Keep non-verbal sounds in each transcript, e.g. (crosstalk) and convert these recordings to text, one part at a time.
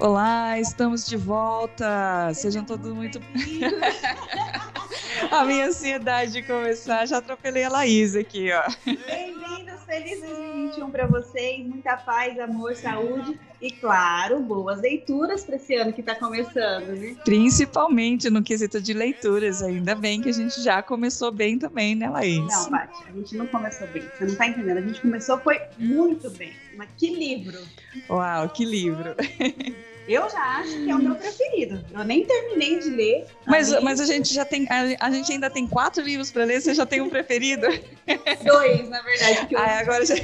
Olá, estamos de volta. Sejam todos muito. (laughs) a minha ansiedade de começar, já atropelei a Laís aqui, ó. Bem-vindos, feliz 2021 para vocês. Muita paz, amor, saúde e, claro, boas leituras para esse ano que está começando, né? Principalmente no quesito de leituras. Ainda bem que a gente já começou bem também, né, Laís? Não, Paty, a gente não começou bem. Você não está entendendo. A gente começou foi muito bem. Mas que livro! Uau, que livro! Eu já acho que é o meu preferido. Eu nem terminei de ler. Mas, mas a gente já tem. A, a gente ainda tem quatro livros para ler, você já tem um preferido? (laughs) Dois, na verdade. Que ah, agora já,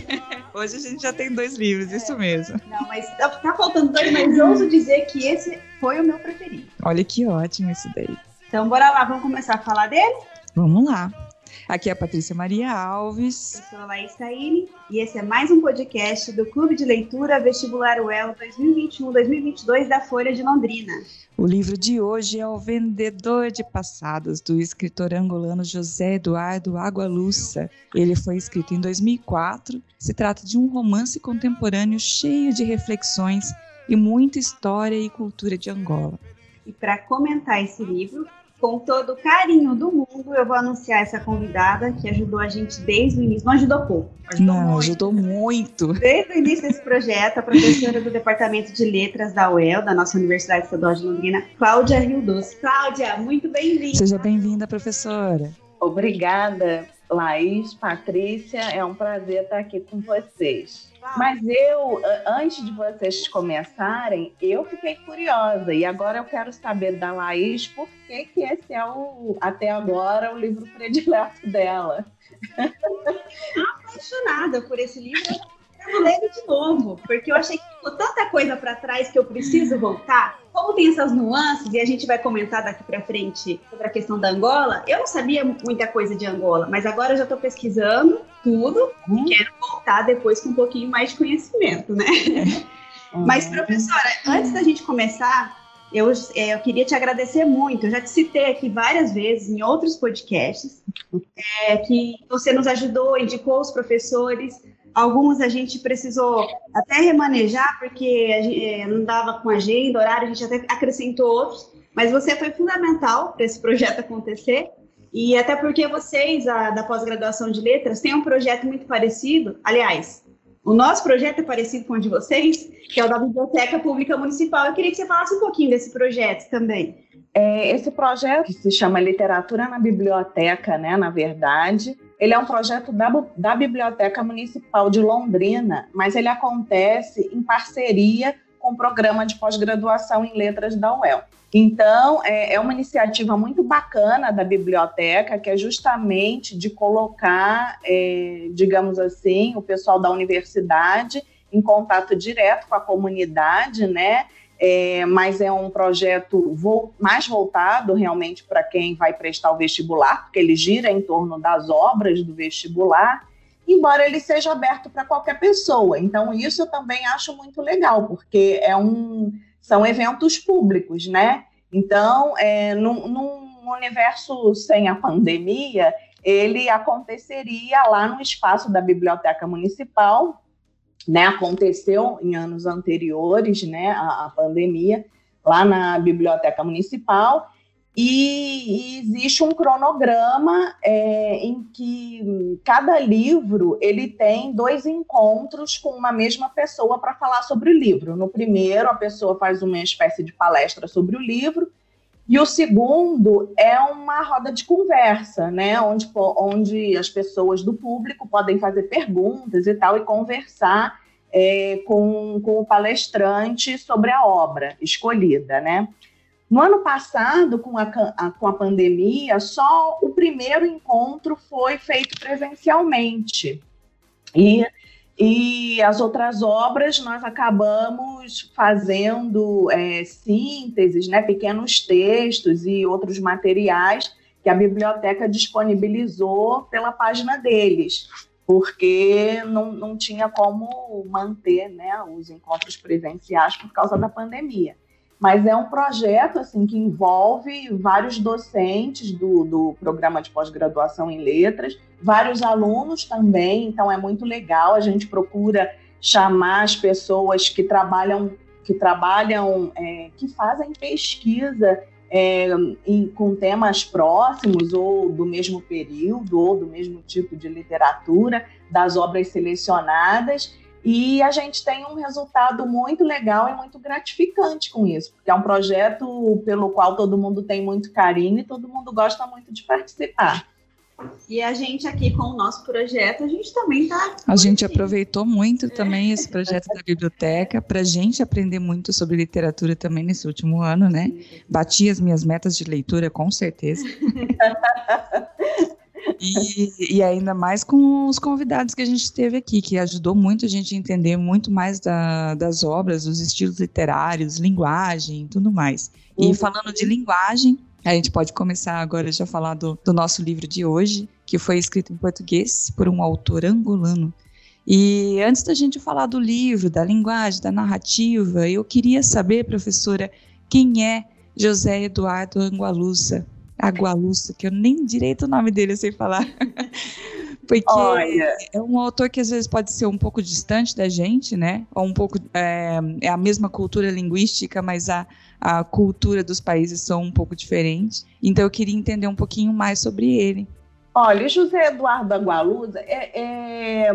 hoje a gente já tem dois livros, é. isso mesmo. Não, mas tá, tá faltando dois, mas ouso dizer que esse foi o meu preferido. Olha que ótimo isso daí. Então bora lá, vamos começar a falar dele? Vamos lá. Aqui é a Patrícia Maria Alves. Eu sou a Laís Taine e esse é mais um podcast do Clube de Leitura Vestibular UEL 2021-2022 da Folha de Londrina. O livro de hoje é O Vendedor de Passados, do escritor angolano José Eduardo Agualusa. Ele foi escrito em 2004. Se trata de um romance contemporâneo cheio de reflexões e muita história e cultura de Angola. E para comentar esse livro, com todo o carinho do mundo, eu vou anunciar essa convidada que ajudou a gente desde o início. Não ajudou pouco. Ajudou Não, muito. ajudou muito. Desde o início desse projeto, a professora do Departamento de Letras da UEL, da nossa Universidade Estadual de Londrina, Cláudia Rio Doce. Cláudia, muito bem-vinda. Seja bem-vinda, professora. Obrigada, Laís, Patrícia. É um prazer estar aqui com vocês. Mas eu, antes de vocês começarem, eu fiquei curiosa e agora eu quero saber da Laís por que, que esse é o, até agora, o livro predileto dela. Apaixonada por esse livro, eu ler de novo, porque eu achei que ficou tanta coisa para trás que eu preciso voltar. Como tem essas nuances, e a gente vai comentar daqui para frente sobre a questão da Angola, eu não sabia muita coisa de Angola, mas agora eu já estou pesquisando tudo hum. e quero voltar depois com um pouquinho mais de conhecimento, né? Hum. Mas, professora, antes da gente começar, eu, é, eu, queria te agradecer muito. Eu já te citei aqui várias vezes em outros podcasts é, que você nos ajudou, indicou os professores. Alguns a gente precisou até remanejar, porque gente, é, não dava com agenda, horário, a gente até acrescentou outros. Mas você foi fundamental para esse projeto acontecer. E até porque vocês, a, da pós-graduação de letras, têm um projeto muito parecido. Aliás, o nosso projeto é parecido com o de vocês, que é o da Biblioteca Pública Municipal. Eu queria que você falasse um pouquinho desse projeto também. É, esse projeto, que se chama Literatura na Biblioteca, né, na verdade, ele é um projeto da, da Biblioteca Municipal de Londrina, mas ele acontece em parceria com o programa de pós-graduação em letras da UEL. Então, é, é, uma iniciativa muito bacana da biblioteca, que é justamente de colocar, é, digamos assim, o pessoal da universidade em contato direto com a comunidade, né? É, mas é um projeto vo mais voltado realmente para quem vai prestar o vestibular, porque ele gira em torno das obras do vestibular, embora ele seja aberto para qualquer pessoa. Então, isso eu também acho muito legal, porque é um, são eventos públicos, né? Então, é, num, num universo sem a pandemia, ele aconteceria lá no espaço da Biblioteca Municipal, né, aconteceu em anos anteriores, né, a, a pandemia, lá na Biblioteca Municipal, e, e existe um cronograma é, em que cada livro ele tem dois encontros com uma mesma pessoa para falar sobre o livro. No primeiro, a pessoa faz uma espécie de palestra sobre o livro, e o segundo é uma roda de conversa, né? Onde, onde as pessoas do público podem fazer perguntas e tal, e conversar é, com, com o palestrante sobre a obra escolhida, né? No ano passado, com a, a, com a pandemia, só o primeiro encontro foi feito presencialmente. E e as outras obras nós acabamos fazendo é, sínteses, né, pequenos textos e outros materiais que a biblioteca disponibilizou pela página deles, porque não, não tinha como manter né, os encontros presenciais por causa da pandemia mas é um projeto assim que envolve vários docentes do, do programa de pós-graduação em letras, vários alunos também, então é muito legal. A gente procura chamar as pessoas que trabalham que trabalham, é, que fazem pesquisa é, em, com temas próximos ou do mesmo período ou do mesmo tipo de literatura das obras selecionadas e a gente tem um resultado muito legal e muito gratificante com isso, porque é um projeto pelo qual todo mundo tem muito carinho e todo mundo gosta muito de participar. E a gente aqui com o nosso projeto, a gente também está. A gente aproveitou muito também esse projeto da biblioteca para a gente aprender muito sobre literatura também nesse último ano, né? Bati as minhas metas de leitura, com certeza. (laughs) E, e, ainda mais com os convidados que a gente teve aqui, que ajudou muito a gente a entender muito mais da, das obras, os estilos literários, linguagem e tudo mais. E uhum. falando de linguagem, a gente pode começar agora já a falar do, do nosso livro de hoje, que foi escrito em português por um autor angolano. E antes da gente falar do livro, da linguagem, da narrativa, eu queria saber, professora, quem é José Eduardo Angualusa? Agualusa, que eu nem direito o nome dele sei falar. (laughs) Porque Olha. é um autor que às vezes pode ser um pouco distante da gente, né? Ou um pouco. É, é a mesma cultura linguística, mas a, a cultura dos países são um pouco diferentes. Então eu queria entender um pouquinho mais sobre ele. Olha, José Eduardo Agualusa, é, é,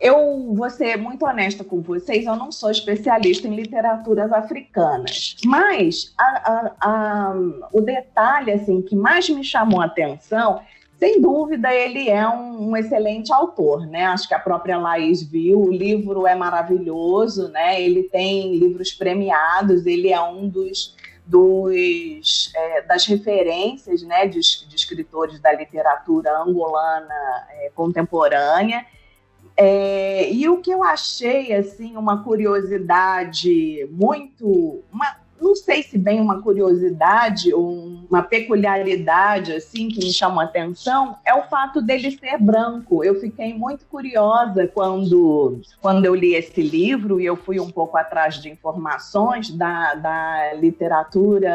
eu vou ser muito honesta com vocês, eu não sou especialista em literaturas africanas, mas a, a, a, o detalhe assim que mais me chamou a atenção sem dúvida, ele é um, um, excelente autor, né? Acho que a própria Laís viu, o livro é maravilhoso, né? Ele tem livros premiados, ele é um dos, dos é, das referências, né, de, de, escritores da literatura angolana é, contemporânea. É, e o que eu achei assim uma curiosidade muito, uma, não sei se bem uma curiosidade ou uma peculiaridade assim que me chamou a atenção é o fato dele ser branco. Eu fiquei muito curiosa quando, quando eu li esse livro e eu fui um pouco atrás de informações da, da literatura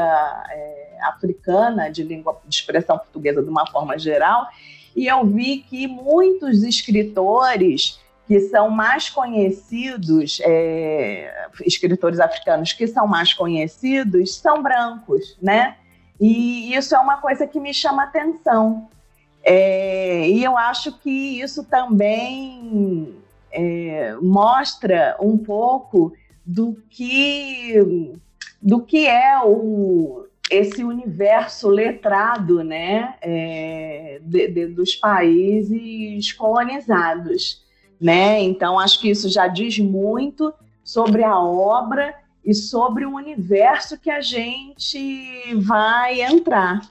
é, africana de língua de expressão portuguesa de uma forma geral e eu vi que muitos escritores que são mais conhecidos, é, escritores africanos que são mais conhecidos, são brancos, né? E isso é uma coisa que me chama atenção. É, e eu acho que isso também é, mostra um pouco do que, do que é o, esse universo letrado né, é, de, de, dos países colonizados né? Então acho que isso já diz muito sobre a obra e sobre o universo que a gente vai entrar,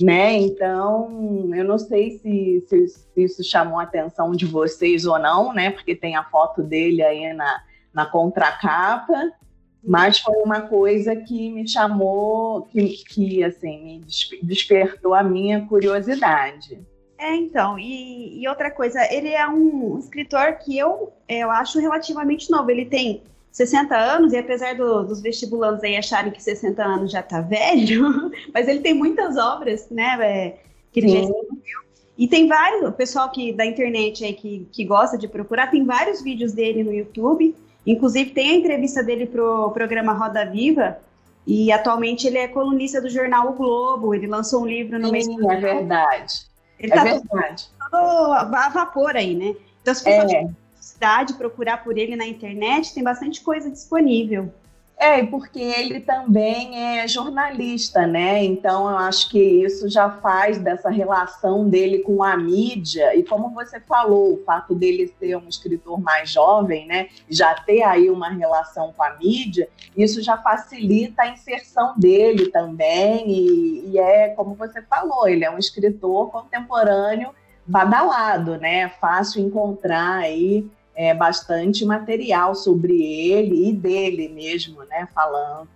né? Então eu não sei se, se, isso chamou a atenção de vocês ou não, né? Porque tem a foto dele aí na, na contracapa, mas foi uma coisa que me chamou, que, que assim me despertou a minha curiosidade. É, então, e, e, outra coisa, ele é um escritor que eu, eu acho relativamente novo. Ele tem 60 anos, e apesar do, dos vestibulandos aí acharem que 60 anos já tá velho, (laughs) mas ele tem muitas obras, né, é, que ele já escreveu. E tem vários, o pessoal que, da internet aí que, que gosta de procurar, tem vários vídeos dele no YouTube. Inclusive, tem a entrevista dele pro programa Roda Viva, e atualmente ele é colunista do jornal O Globo. Ele lançou um livro no Sim, mês. É verdade. Ele é tá. Todo, a vapor aí, né? Então, se pessoas é. cidade procurar por ele na internet, tem bastante coisa disponível. É, porque ele também é jornalista, né? Então eu acho que isso já faz dessa relação dele com a mídia, e como você falou, o fato dele ser um escritor mais jovem, né? Já ter aí uma relação com a mídia, isso já facilita a inserção dele também, e, e é como você falou, ele é um escritor contemporâneo badalado, né? Fácil encontrar aí é, bastante material sobre ele e dele mesmo, né? Falando,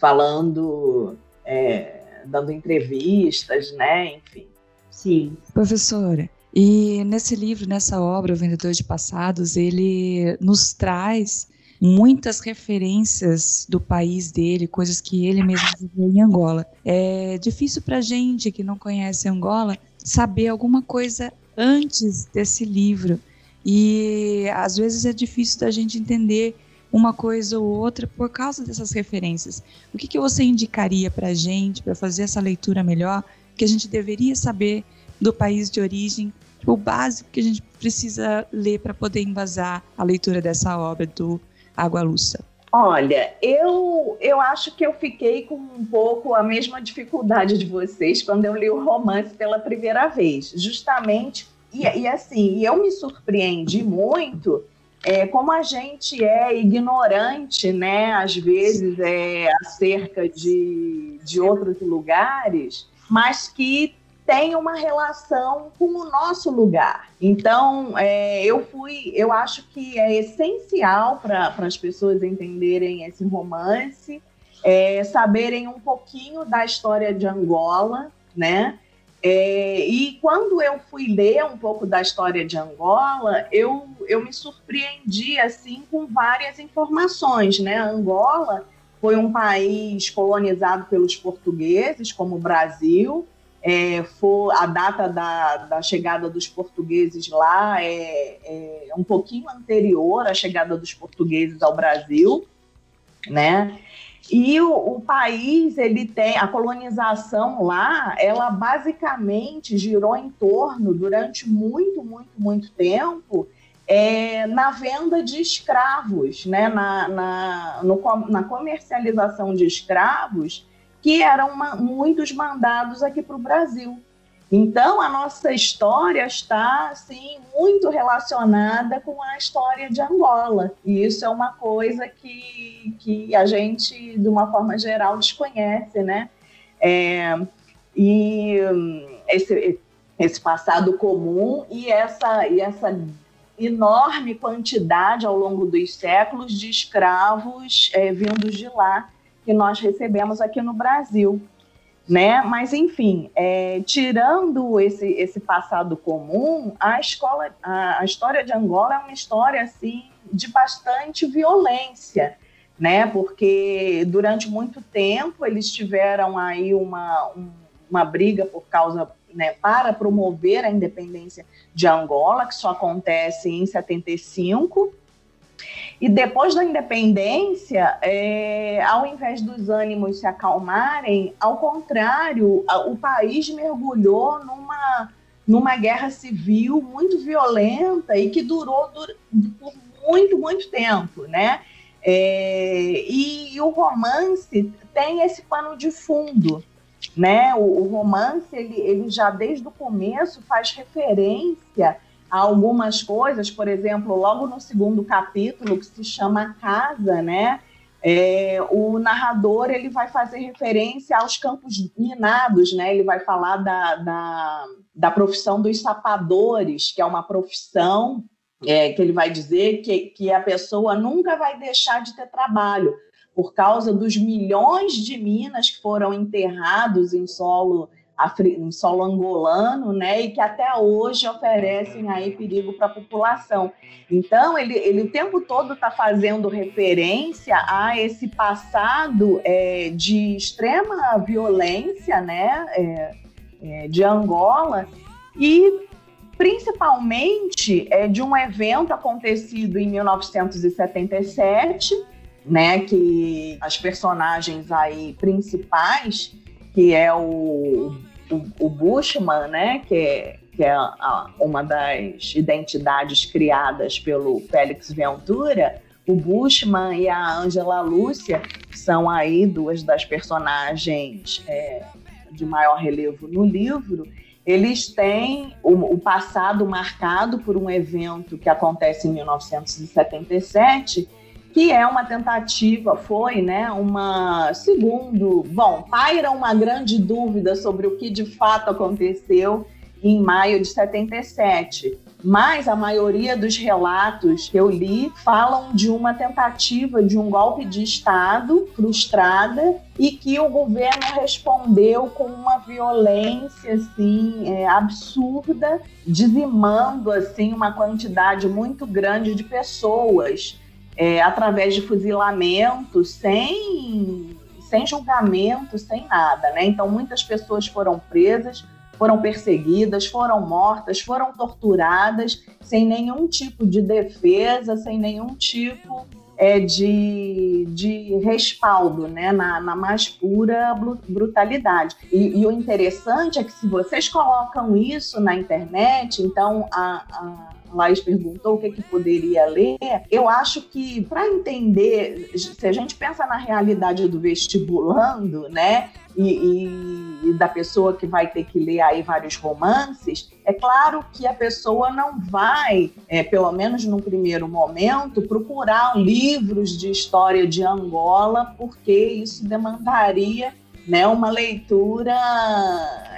falando é, dando entrevistas, né? Enfim. Sim. Professora, e nesse livro, nessa obra, O Vendedor de Passados, ele nos traz muitas referências do país dele, coisas que ele mesmo viveu em Angola. É difícil para gente que não conhece Angola saber alguma coisa antes desse livro. E às vezes é difícil da gente entender uma coisa ou outra por causa dessas referências. O que, que você indicaria para a gente, para fazer essa leitura melhor, que a gente deveria saber do país de origem, o básico que a gente precisa ler para poder embasar a leitura dessa obra do Água Luça? Olha, eu, eu acho que eu fiquei com um pouco a mesma dificuldade de vocês quando eu li o romance pela primeira vez. Justamente, e, e assim, eu me surpreendi muito é, como a gente é ignorante, né, às vezes, é, acerca de, de outros lugares, mas que tem uma relação com o nosso lugar. Então, é, eu fui, eu acho que é essencial para as pessoas entenderem esse romance, é, saberem um pouquinho da história de Angola, né? É, e quando eu fui ler um pouco da história de Angola, eu, eu me surpreendi assim com várias informações, né? Angola foi um país colonizado pelos portugueses, como o Brasil, é, for a data da, da, chegada dos portugueses lá é, é, um pouquinho anterior à chegada dos portugueses ao Brasil, né? E o, o, país, ele tem a colonização lá, ela basicamente girou em torno durante muito, muito, muito tempo é, na venda de escravos, né? na, na, no, na comercialização de escravos que eram uma, muitos mandados aqui para o Brasil. Então, a nossa história está assim, muito relacionada com a história de Angola. E isso é uma coisa que, que a gente, de uma forma geral, desconhece. Né? É, e esse, esse passado comum e essa, e essa enorme quantidade ao longo dos séculos de escravos é, vindos de lá que nós recebemos aqui no Brasil. Né? Mas, enfim, é, tirando esse, esse passado comum, a, escola, a, a história de Angola é uma história assim, de bastante violência, né? porque durante muito tempo eles tiveram aí uma, um, uma briga por causa né, para promover a independência de Angola, que só acontece em 75, e depois da independência, é, ao invés dos ânimos se acalmarem, ao contrário, o país mergulhou numa, numa guerra civil muito violenta e que durou por muito, muito tempo, né? É, e, e, o romance tem esse pano de fundo, né? O, o romance ele, ele já desde o começo faz referência algumas coisas, por exemplo, logo no segundo capítulo, que se chama Casa, né? É, o narrador ele vai fazer referência aos campos minados, né? Ele vai falar da, da, da profissão dos sapadores, que é uma profissão é, que ele vai dizer que, que a pessoa nunca vai deixar de ter trabalho por causa dos milhões de minas que foram enterrados em solo em solo angolano, né, e que até hoje oferecem aí perigo para a população. Então, ele, ele o tempo todo está fazendo referência a esse passado é, de extrema violência, né, é, é, de Angola, e principalmente é, de um evento acontecido em 1977, né, que as personagens aí principais que é o, o, o Bushman, né, que é, que é a, uma das identidades criadas pelo Félix Ventura, o Bushman e a Angela Lúcia, são aí duas das personagens é, de maior relevo no livro, eles têm o, o, passado marcado por um evento que acontece em 1977 que é uma tentativa, foi, né, uma, segundo, bom, paira uma grande dúvida sobre o que de fato aconteceu em maio de 77. Mas a maioria dos relatos que eu li falam de uma tentativa de um golpe de Estado frustrada e que o governo respondeu com uma violência assim é, absurda, dizimando assim uma quantidade muito grande de pessoas é, através de fuzilamento, sem, sem julgamento, sem nada. Né? Então, muitas pessoas foram presas, foram perseguidas, foram mortas, foram torturadas, sem nenhum tipo de defesa, sem nenhum tipo é, de, de respaldo, né, na, na mais pura brutalidade. E, e, o interessante é que se vocês colocam isso na internet, então a, a Laís perguntou o que, que poderia ler, eu acho que para entender, se a gente pensa na realidade do vestibulando, né, e, e, da pessoa que vai ter que ler aí vários romances, é claro que a pessoa não vai, é, pelo menos no primeiro momento, procurar livros de história de Angola, porque isso demandaria né, uma leitura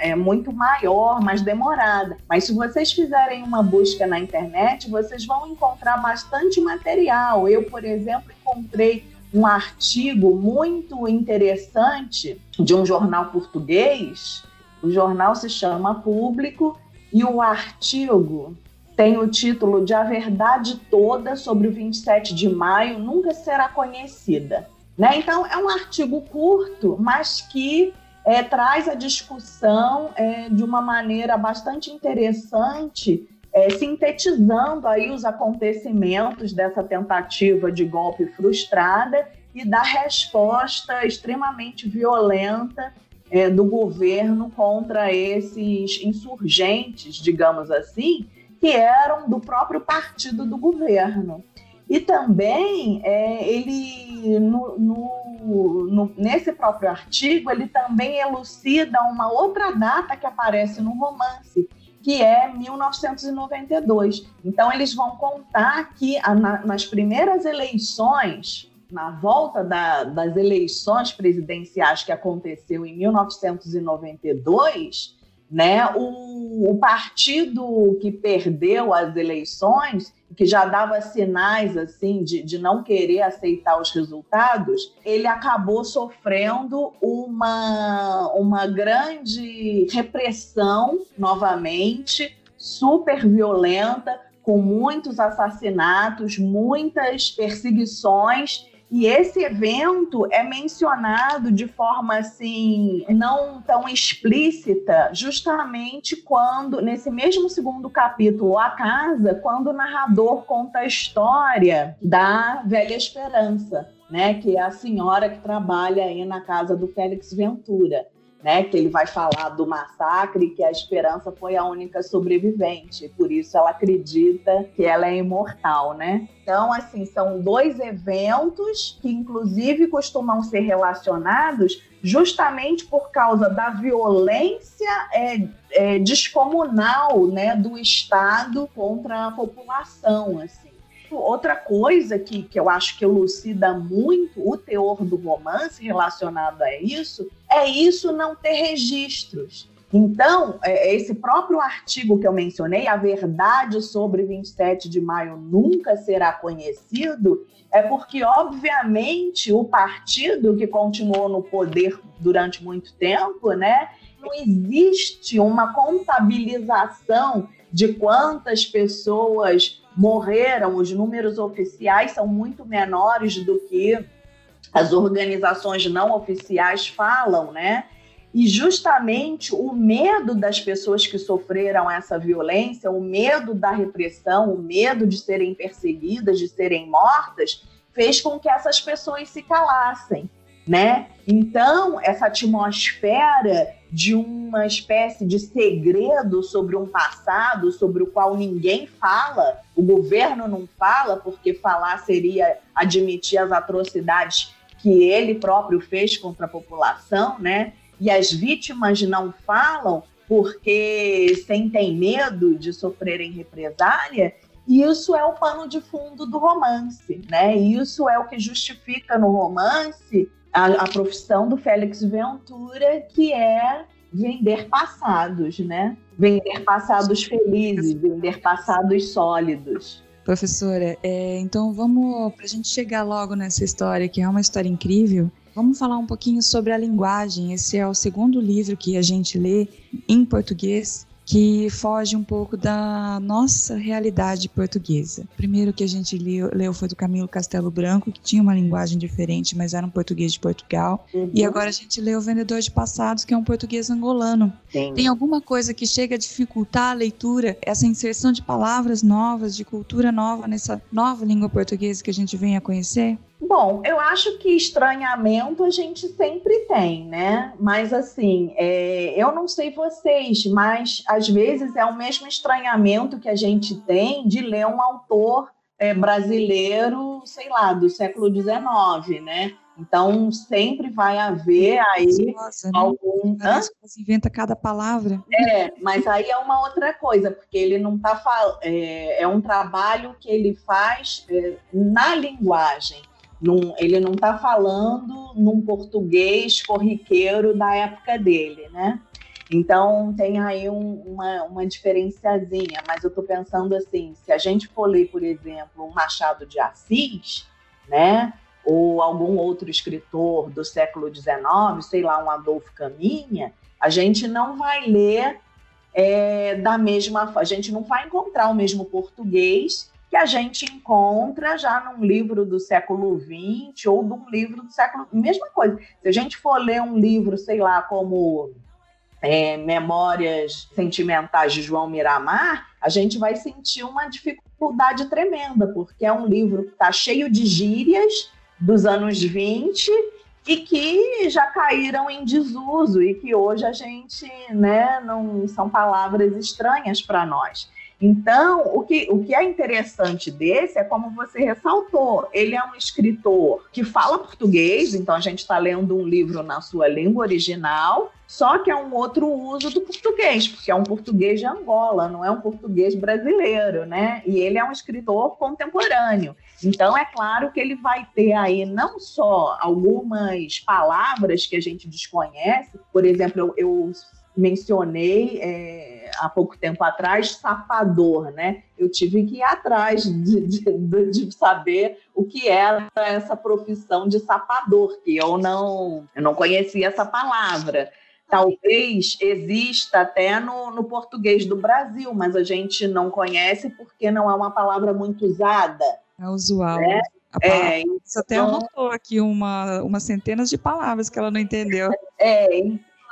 é muito maior, mais demorada. Mas se vocês fizerem uma busca na internet, vocês vão encontrar bastante material. Eu, por exemplo, encontrei um artigo muito interessante de um jornal português. O jornal se chama Público e o artigo tem o título de A Verdade Toda sobre o 27 de Maio Nunca Será Conhecida. Né? Então, é um artigo curto, mas que é, traz a discussão é, de uma maneira bastante interessante, é, sintetizando aí os acontecimentos dessa tentativa de golpe frustrada e da resposta extremamente violenta é, do governo contra esses insurgentes, digamos assim, que eram do próprio partido do governo. E também é, ele no, no, no, nesse próprio artigo ele também elucida uma outra data que aparece no romance, que é 1992. Então eles vão contar que a, na, nas primeiras eleições, na volta da, das eleições presidenciais que aconteceu em 1992, né, o, o partido que perdeu as eleições que já dava sinais assim de, de não querer aceitar os resultados, ele acabou sofrendo uma, uma grande repressão novamente, super violenta, com muitos assassinatos, muitas perseguições e esse evento é mencionado de forma assim não tão explícita, justamente quando nesse mesmo segundo capítulo, A Casa, quando o narrador conta a história da Velha Esperança, né, que é a senhora que trabalha aí na casa do Félix Ventura né? Que ele vai falar do massacre, que a Esperança foi a única sobrevivente, por isso ela acredita que ela é imortal, né? Então, assim, são dois eventos que, inclusive, costumam ser relacionados justamente por causa da violência é, é, descomunal, né, do Estado contra a população, assim. Outra coisa que, que eu acho que elucida muito o teor do romance relacionado a isso é isso não ter registros. Então, é, esse próprio artigo que eu mencionei, A Verdade sobre 27 de Maio Nunca Será Conhecido, é porque, obviamente, o partido que continuou no poder durante muito tempo, né, não existe uma contabilização de quantas pessoas morreram, os números oficiais são muito menores do que as organizações não oficiais falam, né? E justamente o medo das pessoas que sofreram essa violência, o medo da repressão, o medo de serem perseguidas, de serem mortas, fez com que essas pessoas se calassem, né? Então, essa atmosfera de uma espécie de segredo sobre um passado sobre o qual ninguém fala, o governo não fala, porque falar seria admitir as atrocidades que ele próprio fez contra a população, né? E as vítimas não falam porque sentem medo de sofrerem represália, e isso é o pano de fundo do romance, né? E isso é o que justifica no romance a, a profissão do Félix Ventura, que é vender passados, né? Vender passados felizes, vender passados sólidos. Professora, é, então vamos, para a gente chegar logo nessa história, que é uma história incrível, vamos falar um pouquinho sobre a linguagem. Esse é o segundo livro que a gente lê em português que foge um pouco da nossa realidade portuguesa. O primeiro que a gente leu, leu, foi do Camilo Castelo Branco, que tinha uma linguagem diferente, mas era um português de Portugal. Uhum. E agora a gente leu O Vendedor de Passados, que é um português angolano. Sim. Tem alguma coisa que chega a dificultar a leitura, essa inserção de palavras novas, de cultura nova nessa nova língua portuguesa que a gente vem a conhecer? Bom, eu acho que estranhamento a gente sempre tem, né? Mas assim, é, eu não sei vocês, mas às vezes é o mesmo estranhamento que a gente tem de ler um autor é, brasileiro, sei lá, do século XIX, né? Então sempre vai haver aí Nossa, né? algum. Né? Você inventa cada palavra. É, mas aí é uma outra coisa, porque ele não está falando. É, é, um trabalho que ele faz é, na linguagem. Num, ele não está falando num português corriqueiro da época dele, né? Então tem aí um, uma, uma diferenciazinha, mas eu estou pensando assim, se a gente for ler, por exemplo, um Machado de Assis, né? Ou algum outro escritor do século XIX, sei lá, um Adolfo Caminha, a gente não vai ler é, da mesma, a gente não vai encontrar o mesmo português que a gente encontra já num livro do século XX ou num livro do século. Mesma coisa. Se a gente for ler um livro, sei lá, como é, Memórias Sentimentais de João Miramar, a gente vai sentir uma dificuldade tremenda, porque é um livro que está cheio de gírias dos anos 20 e que já caíram em desuso e que hoje a gente, né, não são palavras estranhas para nós. Então, o que, o que é interessante desse é como você ressaltou, ele é um escritor que fala português, então a gente está lendo um livro na sua língua original, só que é um outro uso do português, porque é um português de Angola, não é um português brasileiro, né? E ele é um escritor contemporâneo. Então, é claro que ele vai ter aí não só algumas palavras que a gente desconhece, por exemplo, eu, eu mencionei é, há pouco tempo atrás, sapador, né? Eu tive que ir atrás de, de, de, saber o que era essa profissão de sapador, que eu não, eu não conhecia essa palavra. Talvez exista até no, no português do Brasil, mas a gente não conhece porque não é uma palavra muito usada. É usual. Né? É, Você até então anotou aqui uma, umas centenas de palavras que ela não entendeu. É,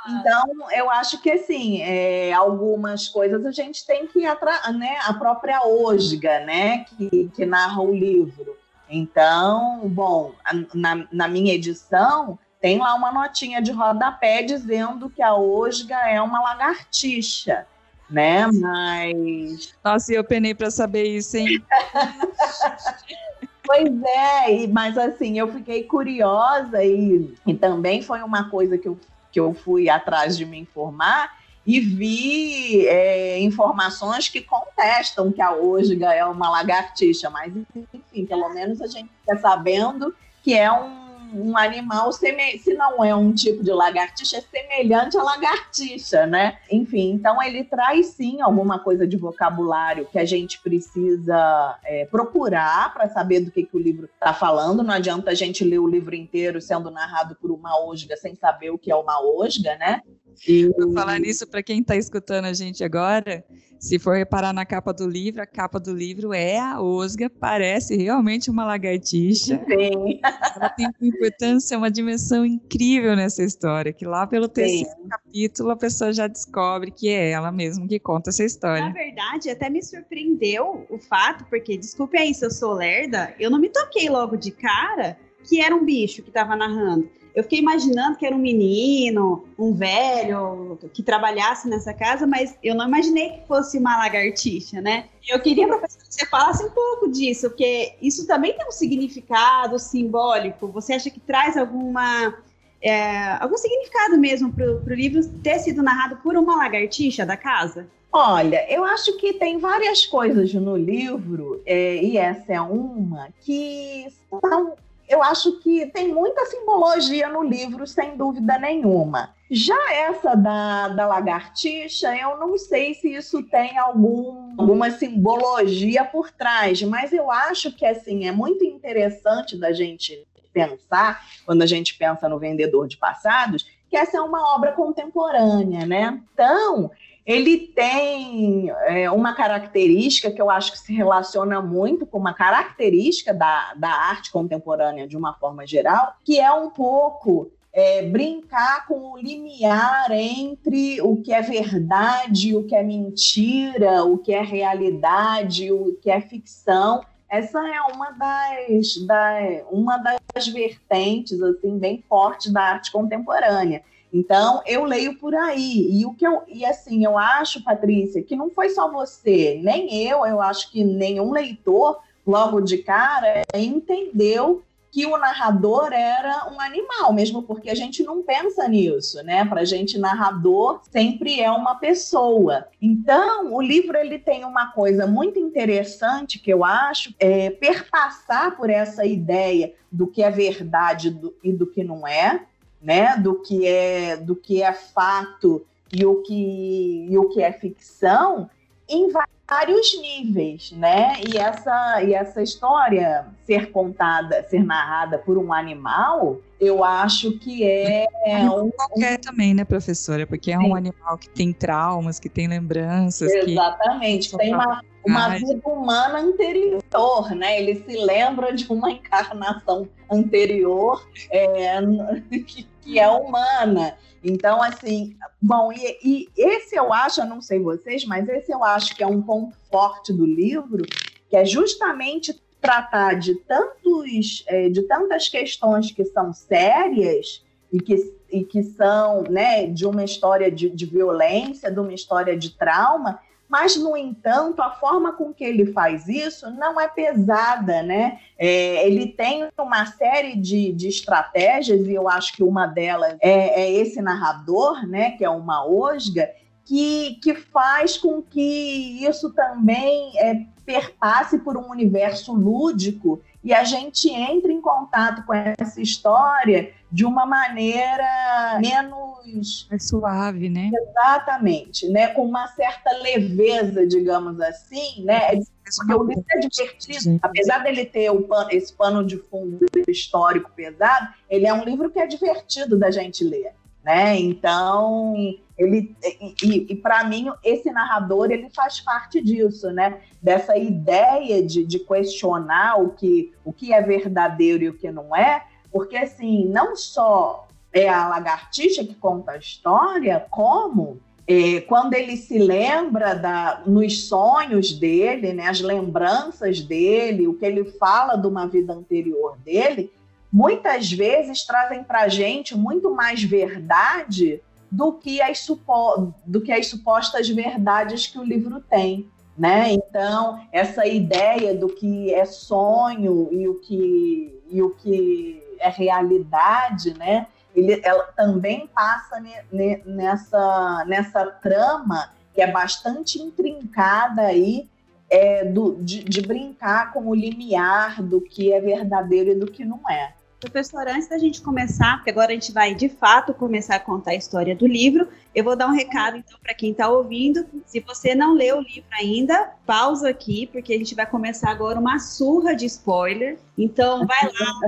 então, eu acho que assim, é, algumas coisas a gente tem que ir né, a própria Osga, né, que, que narra o livro. Então, bom, na, na minha edição tem lá uma notinha de rodapé dizendo que a Osga é uma lagartixa, né? Mas. Nossa, eu penei para saber isso, hein? (laughs) Pois é, mas assim, eu fiquei curiosa e, e também foi uma coisa que eu que eu fui atrás de me informar e vi é, informações que contestam que a osga é uma lagartixa, mas enfim, pelo menos a gente está sabendo que é um um animal, se não é um tipo de lagartixa, é semelhante à lagartixa, né? Enfim, então ele traz sim alguma coisa de vocabulário que a gente precisa é, procurar para saber do que, que o livro está falando. Não adianta a gente ler o livro inteiro sendo narrado por uma osga sem saber o que é uma osga, né? E... Vou falar nisso para quem está escutando a gente agora. Se for reparar na capa do livro, a capa do livro é a osga, parece realmente uma lagartixa. Sim. Ela tem uma importância, uma dimensão incrível nessa história, que lá pelo terceiro Sim. capítulo a pessoa já descobre que é ela mesma que conta essa história. Na verdade, até me surpreendeu o fato, porque, desculpe aí se eu sou lerda, eu não me toquei logo de cara que era um bicho que estava narrando. Eu fiquei imaginando que era um menino, um velho que trabalhasse nessa casa, mas eu não imaginei que fosse uma lagartixa, né? Eu queria, professor, que você falasse um pouco disso, porque isso também tem um significado simbólico. Você acha que traz alguma é, algum significado mesmo para o livro ter sido narrado por uma lagartixa da casa? Olha, eu acho que tem várias coisas no livro, é, e essa é uma, que são eu acho que tem muita simbologia no livro, sem dúvida nenhuma. Já essa da, da lagartixa, eu não sei se isso tem algum, alguma simbologia por trás, mas eu acho que assim é muito interessante da gente pensar, quando a gente pensa no vendedor de passados, que essa é uma obra contemporânea, né? Então, ele tem é, uma característica que eu acho que se relaciona muito com uma característica da, da arte contemporânea de uma forma geral, que é um pouco é, brincar com o limiar entre o que é verdade, o que é mentira, o que é realidade, o que é ficção. Essa é uma das, da, uma das vertentes assim bem fortes da arte contemporânea. Então, eu leio por aí. E o que eu e assim, eu acho, Patrícia, que não foi só você, nem eu, eu acho que nenhum leitor logo de cara entendeu que o narrador era um animal, mesmo porque a gente não pensa nisso, né? Para a gente, narrador sempre é uma pessoa. Então, o livro ele tem uma coisa muito interessante que eu acho é perpassar por essa ideia do que é verdade e do que não é, né? Do que é do que é fato e o que e o que é ficção em vários níveis, né? E essa, e essa história ser contada, ser narrada por um animal, eu acho que é um qualquer também, né, professora? Porque é Sim. um animal que tem traumas, que tem lembranças, exatamente, que tem uma, uma vida humana anterior, né? Ele se lembra de uma (laughs) encarnação anterior é, (laughs) que, que é humana. Então, assim, bom, e, e, esse eu acho, eu não sei vocês, mas esse eu acho que é um ponto forte do livro, que é justamente tratar de tantos, é, de tantas questões que são sérias e que, e que são, né, de uma história de, de violência, de uma história de trauma, mas, no entanto, a forma com que ele faz isso não é pesada, né? É, ele tem uma série de, de estratégias, e eu acho que uma delas é, é esse narrador, né? Que é uma osga, que, que faz com que isso também é, perpasse por um universo lúdico e a gente entre em contato com essa história de uma maneira menos é suave, né? Exatamente, né? Com uma certa leveza, digamos assim, né? É porque o livro é divertido, apesar dele ter pano, esse pano de fundo histórico pesado, ele é um livro que é divertido da gente ler, né? Então, ele e, e, e para mim esse narrador ele faz parte disso, né? Dessa ideia de, de questionar o que o que é verdadeiro e o que não é, porque assim não só é a lagartixa que conta a história, como é, quando ele se lembra da, nos sonhos dele, né, as lembranças dele, o que ele fala de uma vida anterior dele, muitas vezes trazem para a gente muito mais verdade do que, as supo, do que as supostas verdades que o livro tem. Né? Então, essa ideia do que é sonho e o que, e o que é realidade, né? Ele, ela também passa ne, ne, nessa, nessa trama que é bastante intrincada aí, é, do, de, de brincar com o limiar do que é verdadeiro e do que não é. Professor, antes da gente começar, porque agora a gente vai de fato começar a contar a história do livro, eu vou dar um recado então para quem está ouvindo. Se você não leu o livro ainda, pausa aqui, porque a gente vai começar agora uma surra de spoiler. Então vai lá,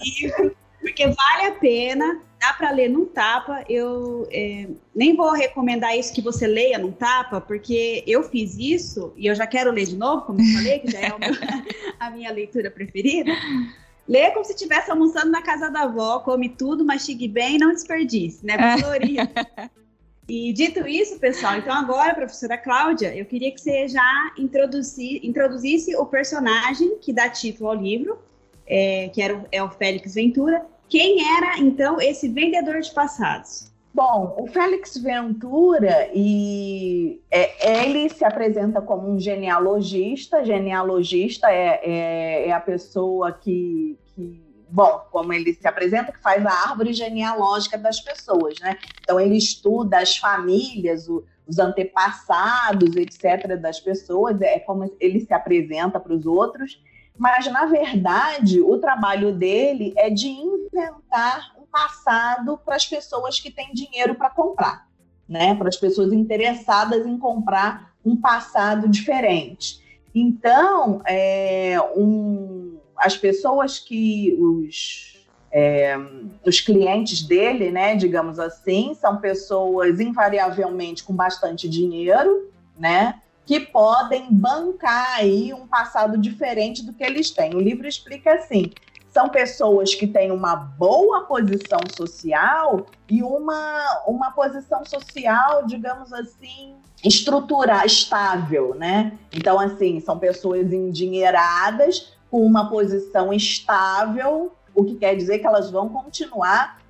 (laughs) porque vale a pena, dá para ler num tapa. Eu é, nem vou recomendar isso que você leia num tapa, porque eu fiz isso e eu já quero ler de novo, como eu falei, que já é (laughs) a minha leitura preferida. Lê como se estivesse almoçando na casa da avó, come tudo, mastigue bem e não desperdice, né? Valoria. (laughs) e dito isso, pessoal, então agora, professora Cláudia, eu queria que você já introduzi, introduzisse o personagem que dá título ao livro, é, que era o, é o Félix Ventura. Quem era, então, esse vendedor de passados? Bom, o Félix Ventura e é, ele se apresenta como um genealogista. Genealogista é, é, é, a pessoa que, que, bom, como ele se apresenta, que faz a árvore genealógica das pessoas, né? Então ele estuda as famílias, o, os antepassados, etc., das pessoas. É como ele se apresenta para os outros. Mas na verdade, o trabalho dele é de inventar passado para as pessoas que têm dinheiro para comprar, né? Para as pessoas interessadas em comprar um passado diferente. Então, é, um, as pessoas que os é, os clientes dele, né, digamos assim, são pessoas invariavelmente com bastante dinheiro, né, que podem bancar aí um passado diferente do que eles têm. O livro explica assim: são pessoas que têm uma boa posição social e uma, uma posição social, digamos assim, estrutura estável, né? Então, assim, são pessoas endinheiradas com uma posição estável, o que quer dizer que elas vão continuar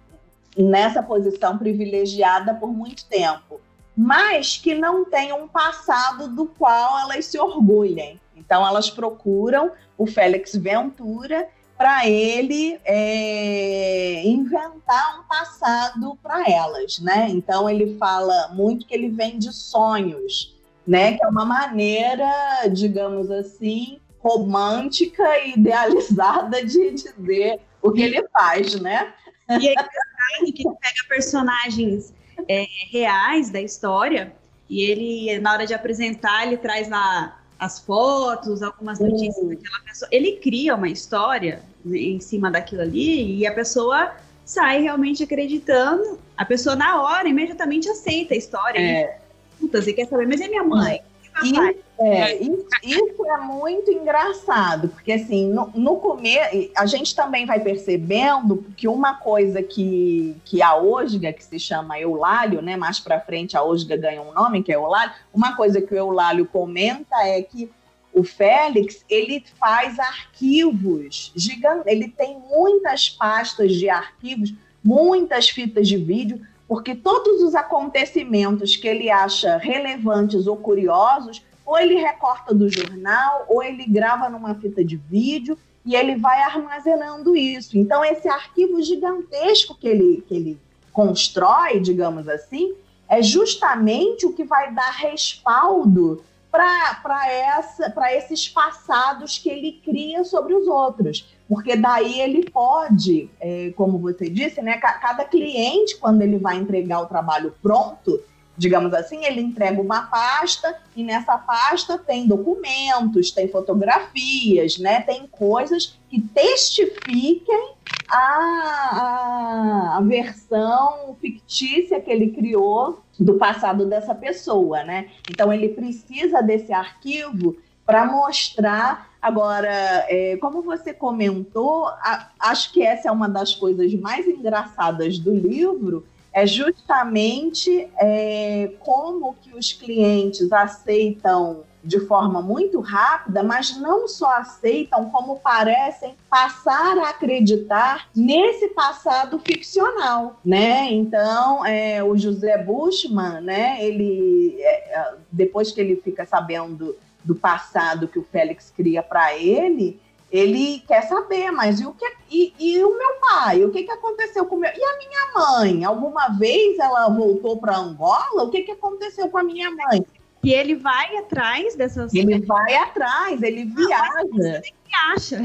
nessa posição privilegiada por muito tempo mas que não tenham um passado do qual elas se orgulhem. Então, elas procuram o Félix Ventura para ele é, inventar um passado para elas, né? Então, ele fala muito que ele vem de sonhos, né? Que é uma maneira, digamos assim, romântica e (laughs) idealizada de dizer o que ele faz, né? E é que ele pega personagens é, reais da história. E ele, na hora de apresentar, ele traz lá as fotos, algumas notícias uhum. daquela pessoa. Ele cria uma história em cima daquilo ali e a pessoa sai realmente acreditando. A pessoa, na hora, imediatamente aceita a história. É. E quer saber, mas é minha mãe? E, é, isso, isso, é muito engraçado, porque assim, no, no começo, a gente também vai percebendo que uma coisa que, que a Osga, que se chama Eulálio, né? Mais para frente a Osga ganha um nome, que é Eulálio, uma coisa que o Eulálio comenta é que o Félix, ele faz arquivos gigantes, ele tem muitas pastas de arquivos, muitas fitas de vídeo, porque todos os acontecimentos que ele acha relevantes ou curiosos, ou ele recorta do jornal, ou ele grava numa fita de vídeo e ele vai armazenando isso. Então, esse arquivo gigantesco que ele, que ele constrói, digamos assim, é justamente o que vai dar respaldo para esses passados que ele cria sobre os outros. Porque daí ele pode, é, como você disse, né, cada cliente, quando ele vai entregar o trabalho pronto, digamos assim, ele entrega uma pasta e nessa pasta tem documentos, tem fotografias, né, tem coisas que testifiquem a, a, a versão fictícia que ele criou do passado dessa pessoa, né? Então ele precisa desse arquivo para mostrar. Agora, é, como você comentou, a, acho que essa é uma das coisas mais engraçadas do livro, é justamente é, como que os clientes aceitam de forma muito rápida, mas não só aceitam, como parecem passar a acreditar nesse passado ficcional, né? Então, é, o José Bushman, né? Ele é, é depois que ele fica sabendo do passado que o Félix cria para ele, ele quer saber, mas e o que e, e o meu pai? O que, que aconteceu com meu? E a minha mãe? Alguma vez ela voltou para Angola? O que, que aconteceu com a minha mãe? E ele vai atrás dessas. Ele vai atrás, ele viaja. Não, acha?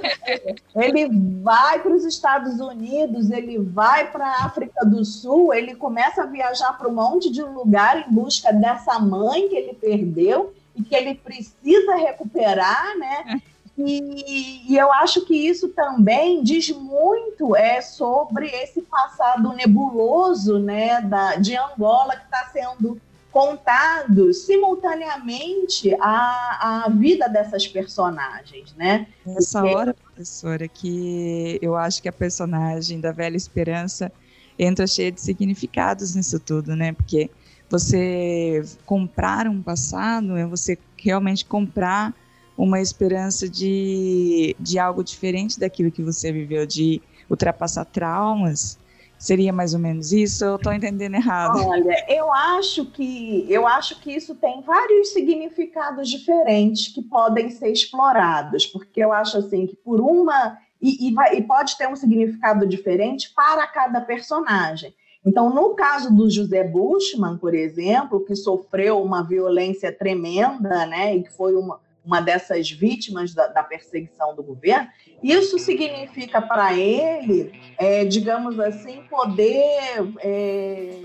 (laughs) ele vai para os Estados Unidos, ele vai para a África do Sul, ele começa a viajar para um monte de lugar em busca dessa mãe que ele perdeu e que ele precisa recuperar, né? E, e, eu acho que isso também diz muito é, sobre esse passado nebuloso né, da, de Angola que está sendo contado simultaneamente a, a vida dessas personagens, né? Nessa Porque... hora, professora, que eu acho que a personagem da Velha Esperança entra cheia de significados nisso tudo, né? Porque você comprar um passado é você realmente comprar uma esperança de, de algo diferente daquilo que você viveu, de ultrapassar traumas, Seria mais ou menos isso? Eu estou entendendo errado. Olha, eu acho que eu acho que isso tem vários significados diferentes que podem ser explorados, porque eu acho assim que por uma e, e, vai, e pode ter um significado diferente para cada personagem. Então, no caso do José Bushman, por exemplo, que sofreu uma violência tremenda, né, e que foi uma, uma dessas vítimas da, da perseguição do governo, isso significa para ele, é, digamos assim, poder é,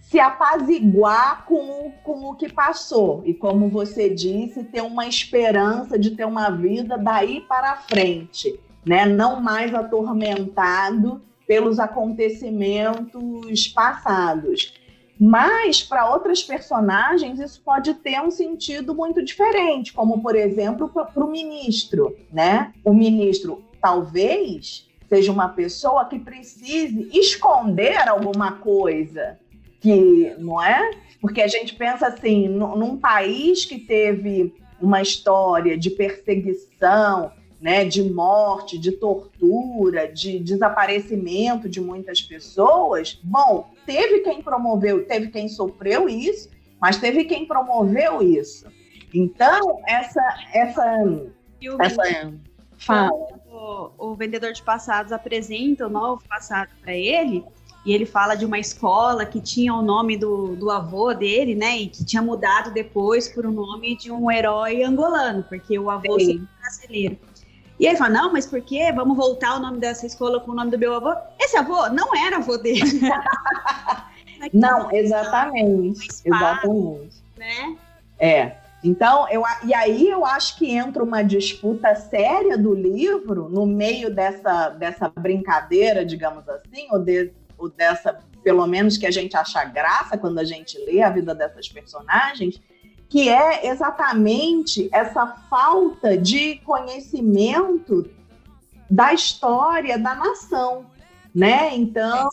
se apaziguar com, com o que passou. E como você disse, ter uma esperança de ter uma vida daí para frente. né? Não mais atormentado pelos acontecimentos passados. Mas para outras personagens isso pode ter um sentido muito diferente, como por exemplo para o ministro, né? O ministro talvez seja uma pessoa que precise esconder alguma coisa, que não é? Porque a gente pensa assim, num país que teve uma história de perseguição, né, de morte, de tortura, de desaparecimento de muitas pessoas, bom, teve quem promoveu, teve quem sofreu isso, mas teve quem promoveu isso. Então, essa essa essa fala. O, o vendedor de passados apresenta o novo passado para ele, e ele fala de uma escola que tinha o nome do, do avô dele, né? E que tinha mudado depois por o nome de um herói angolano, porque o avô Sim. sempre brasileiro. E ele fala, não, mas por quê? Vamos voltar o nome dessa escola com o nome do meu avô? Esse avô não era avô dele. (laughs) não, exatamente. exatamente. Né? É. Então, eu, e aí eu acho que entra uma disputa séria do livro no meio dessa, dessa brincadeira, digamos assim, ou, de, ou dessa, pelo menos que a gente acha graça quando a gente lê a vida dessas personagens, que é exatamente essa falta de conhecimento da história da nação, né? Então,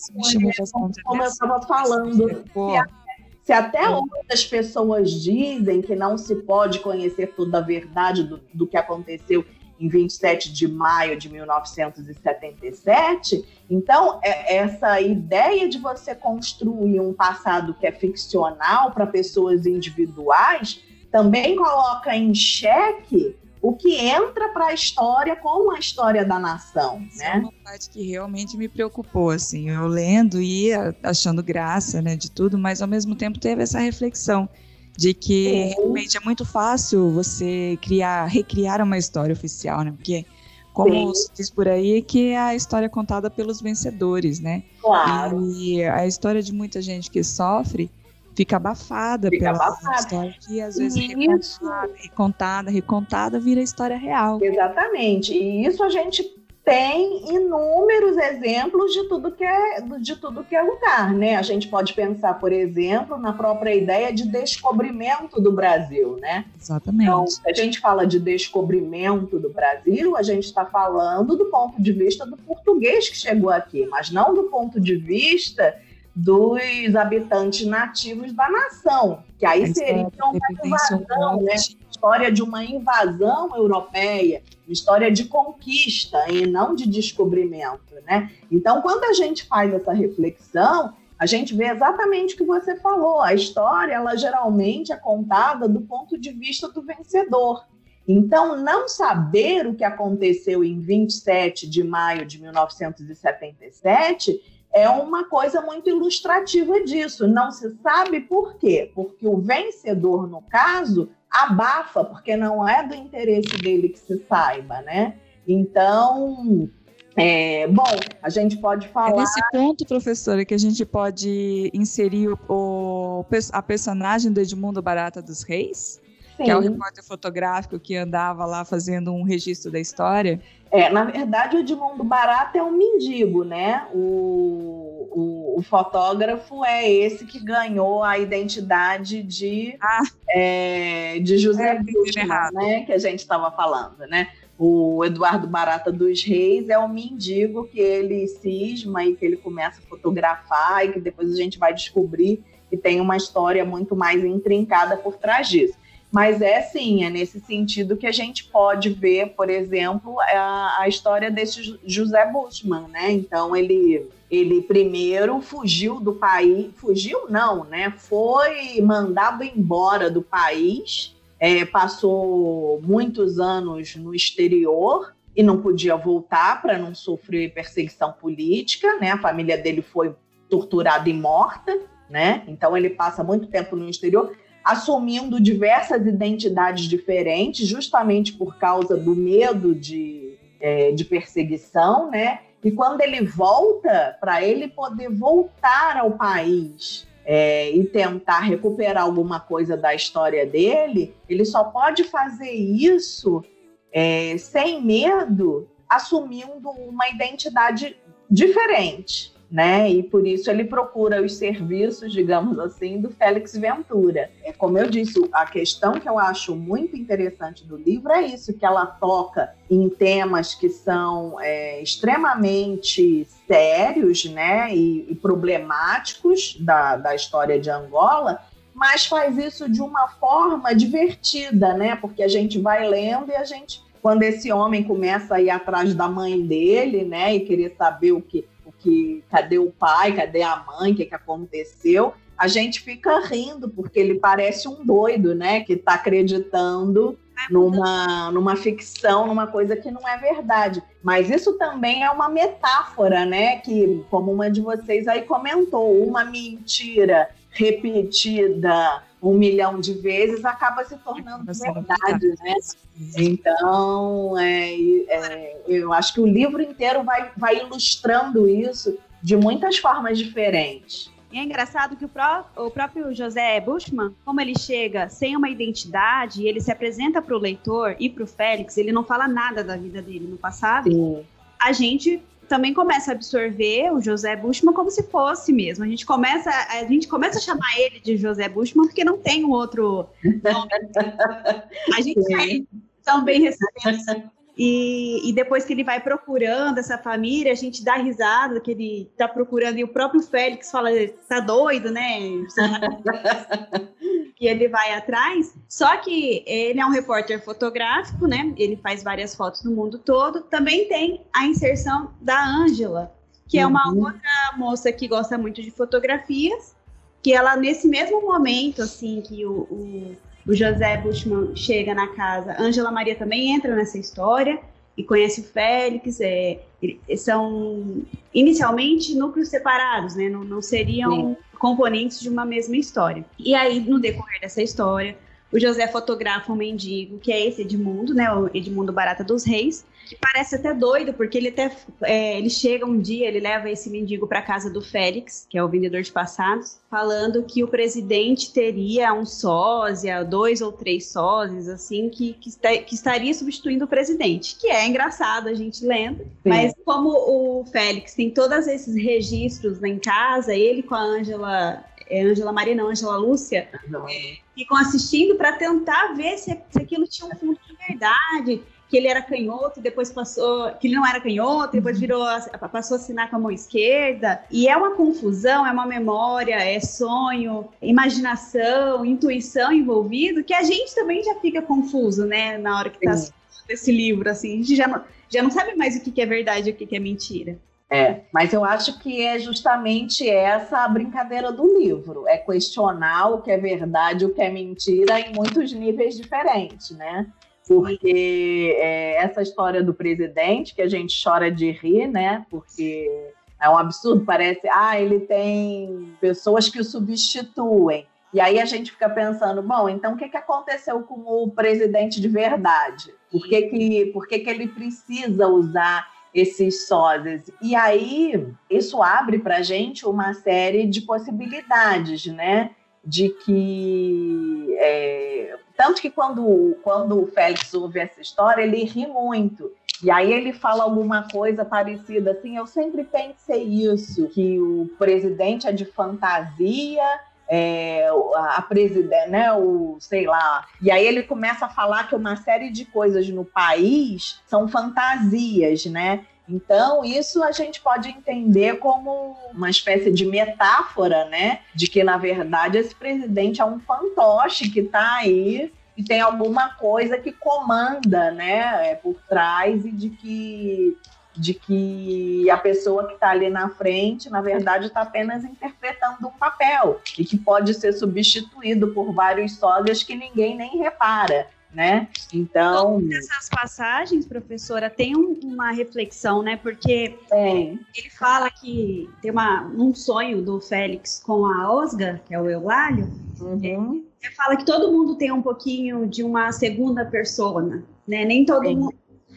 como eu estava falando, se, se até outras pessoas dizem que não se pode conhecer toda a verdade do, do que aconteceu em 27 de maio de 1977. Então, é, essa ideia de você construir um passado que é ficcional para pessoas individuais também coloca em xeque o que entra para a história como a história da nação, Essa né? É uma parte que realmente me preocupou, assim, eu lendo e achando graça, né, de tudo, mas ao mesmo tempo teve essa reflexão de que Sim. realmente é muito fácil você criar, recriar uma história oficial, né? Porque como Sim. se diz por aí, que é a história contada pelos vencedores, né? Claro. E a história de muita gente que sofre fica abafada fica pela abafada. história que às vezes é recontada, recontada, recontada, vira história real. Exatamente. E isso a gente tem inúmeros exemplos de tudo que é de tudo que é lugar, né? A gente pode pensar, por exemplo, na própria ideia de descobrimento do Brasil, né? Exatamente. Então, se a gente fala de descobrimento do Brasil, a gente está falando do ponto de vista do português que chegou aqui, mas não do ponto de vista dos habitantes nativos da nação, que aí seria uma invasão, né? História de uma invasão europeia, história de conquista e não de descobrimento, né? Então, quando a gente faz essa reflexão, a gente vê exatamente o que você falou. A história, ela geralmente é contada do ponto de vista do vencedor. Então, não saber o que aconteceu em 27 de maio de 1977 é uma coisa muito ilustrativa disso. Não se sabe por quê? Porque o vencedor, no caso, abafa, porque não é do interesse dele que se saiba, né? Então, é, bom, a gente pode falar. É nesse ponto, professora, que a gente pode inserir o, o a personagem do Edmundo Barata dos Reis? Sim. que é o repórter fotográfico que andava lá fazendo um registro da história. É, na verdade, o Edmundo Barata é um mendigo, né? O, o, o fotógrafo é esse que ganhou a identidade de, ah. é, de José é, né? Que a gente estava falando, né? O Eduardo Barata dos Reis é um mendigo que ele cisma e que ele começa a fotografar e que depois a gente vai descobrir que tem uma história muito mais intrincada por trás disso. Mas é sim, é nesse sentido que a gente pode ver, por exemplo, a, a história desse José Bushman, né? Então ele ele primeiro fugiu do país, fugiu não, né? Foi mandado embora do país, é, passou muitos anos no exterior e não podia voltar para não sofrer perseguição política, né? A família dele foi torturada e morta, né? Então ele passa muito tempo no exterior assumindo diversas identidades diferentes, justamente por causa do medo de, é, de perseguição, né? E quando ele volta, para ele poder voltar ao país é, e tentar recuperar alguma coisa da história dele, ele só pode fazer isso é, sem medo assumindo uma identidade diferente né? E por isso ele procura os serviços, digamos assim, do Félix Ventura. É como eu disse, a questão que eu acho muito interessante do livro é isso, que ela toca em temas que são é, extremamente sérios, né? E, e problemáticos da, da história de Angola, mas faz isso de uma forma divertida, né? Porque a gente vai lendo e a gente quando esse homem começa a ir atrás da mãe dele, né, e querer saber o que que cadê o pai, cadê a mãe, o que, que aconteceu, a gente fica rindo, porque ele parece um doido, né? Que está acreditando numa, numa ficção, numa coisa que não é verdade. Mas isso também é uma metáfora, né? Que, como uma de vocês aí comentou, uma mentira repetida um milhão de vezes acaba se tornando verdade, né? Então, é, é, eu acho que o livro inteiro vai, vai ilustrando isso de muitas formas diferentes. E é engraçado que o, pró o, próprio José Bushman, como ele chega sem uma identidade, ele se apresenta para o leitor e para o Félix, ele não fala nada da vida dele no passado. Sim. A gente também começa a absorver o José Bushman como se fosse mesmo. A gente começa, a gente começa a chamar ele de José Bushman porque não tem um outro nome. (laughs) a gente Sim. são bem recebendo e, e, depois que ele vai procurando essa família, a gente dá risada que ele tá procurando, e o próprio Félix fala, tá doido, né? (laughs) que ele vai atrás. Só que ele é um repórter fotográfico, né? Ele faz várias fotos no mundo todo. Também tem a inserção da Ângela, que uhum. é uma uhum. outra moça que gosta muito de fotografias, que ela, nesse mesmo momento, assim, que o, o o José Bushman chega na casa. Ângela Maria também entra nessa história e conhece o Félix. É, são inicialmente núcleos separados, né? Não, não seriam Sim. componentes de uma mesma história. E aí, no decorrer dessa história, o José fotografa um mendigo, que é esse Edmundo, né? O Edmundo Barata dos Reis, que parece até doido, porque ele até é, ele chega um dia, ele leva esse mendigo para casa do Félix, que é o vendedor de passados, falando que o presidente teria um sósia, dois ou três sósias, assim, que, que, que estaria substituindo o presidente. Que é engraçado a gente lendo, Sim. mas como o Félix tem todos esses registros em casa, ele com a Ângela é Angela Maria, não, Angela Lúcia, é, ficam assistindo para tentar ver se, se aquilo tinha um fundo de verdade, que ele era canhoto, depois passou, que ele não era canhoto, depois uhum. virou, passou a assinar com a mão esquerda. E é uma confusão, é uma memória, é sonho, imaginação, intuição envolvido, que a gente também já fica confuso, né, na hora que está esse livro, assim, a gente já não, já não sabe mais o que, que é verdade e o que, que é mentira. É, mas eu acho que é justamente essa a brincadeira do livro, é questionar o que é verdade, o que é mentira em muitos níveis diferentes, né? Porque é, essa história do presidente, que a gente chora de rir, né? Porque é um absurdo, parece, ah, ele tem pessoas que o substituem. E aí a gente fica pensando, bom, então o que, que aconteceu com o presidente de verdade? Por que, que, por que, que ele precisa usar esses sósias. E aí, isso abre para gente uma série de possibilidades, né? De que. É, tanto que quando, quando o Félix ouve essa história, ele ri muito. E aí ele fala alguma coisa parecida assim, eu sempre pensei isso, que o presidente é de fantasia é, a presidente, né, o sei lá. E aí ele começa a falar que uma série de coisas no país são fantasias, né? Então, isso a gente pode entender como uma espécie de metáfora, né? De que, na verdade, esse presidente é um fantoche que está aí e tem alguma coisa que comanda, né, é, por trás e de que de que a pessoa que está ali na frente, na verdade, está apenas interpretando um papel e que pode ser substituído por vários sósias que ninguém nem repara. Né? Então. Essas passagens, professora, tem um, uma reflexão, né? Porque tem. ele fala que tem uma, um sonho do Félix com a Osga, que é o Eulálio. Uhum. Ele fala que todo mundo tem um pouquinho de uma segunda persona, né? Nem todo mundo.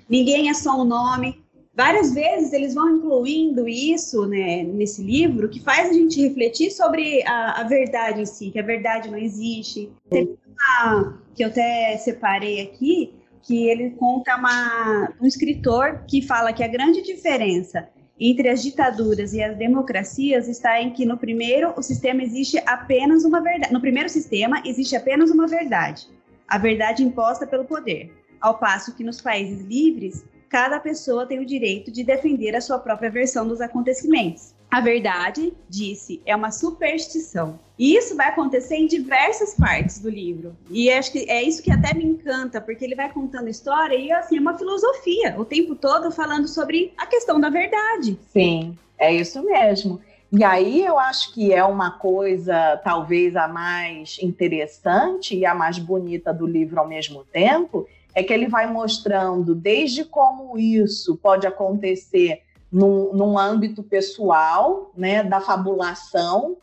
Ninguém é só um nome, várias vezes eles vão incluindo isso né, nesse livro, que faz a gente refletir sobre a, a verdade em si, que a verdade não existe. Tem uma que eu até separei aqui, que ele conta uma, um escritor que fala que a grande diferença entre as ditaduras e as democracias está em que no primeiro o sistema existe apenas uma verdade. No primeiro sistema existe apenas uma verdade, a verdade imposta pelo poder, ao passo que nos países livres cada pessoa tem o direito de defender a sua própria versão dos acontecimentos. A verdade, disse, é uma superstição. E isso vai acontecer em diversas partes do livro. E acho que é isso que até me encanta, porque ele vai contando história e assim, é uma filosofia, o tempo todo falando sobre a questão da verdade. Sim, é isso mesmo. E aí eu acho que é uma coisa, talvez a mais interessante e a mais bonita do livro ao mesmo tempo, é que ele vai mostrando desde como isso pode acontecer num, num âmbito pessoal, né, da fabulação.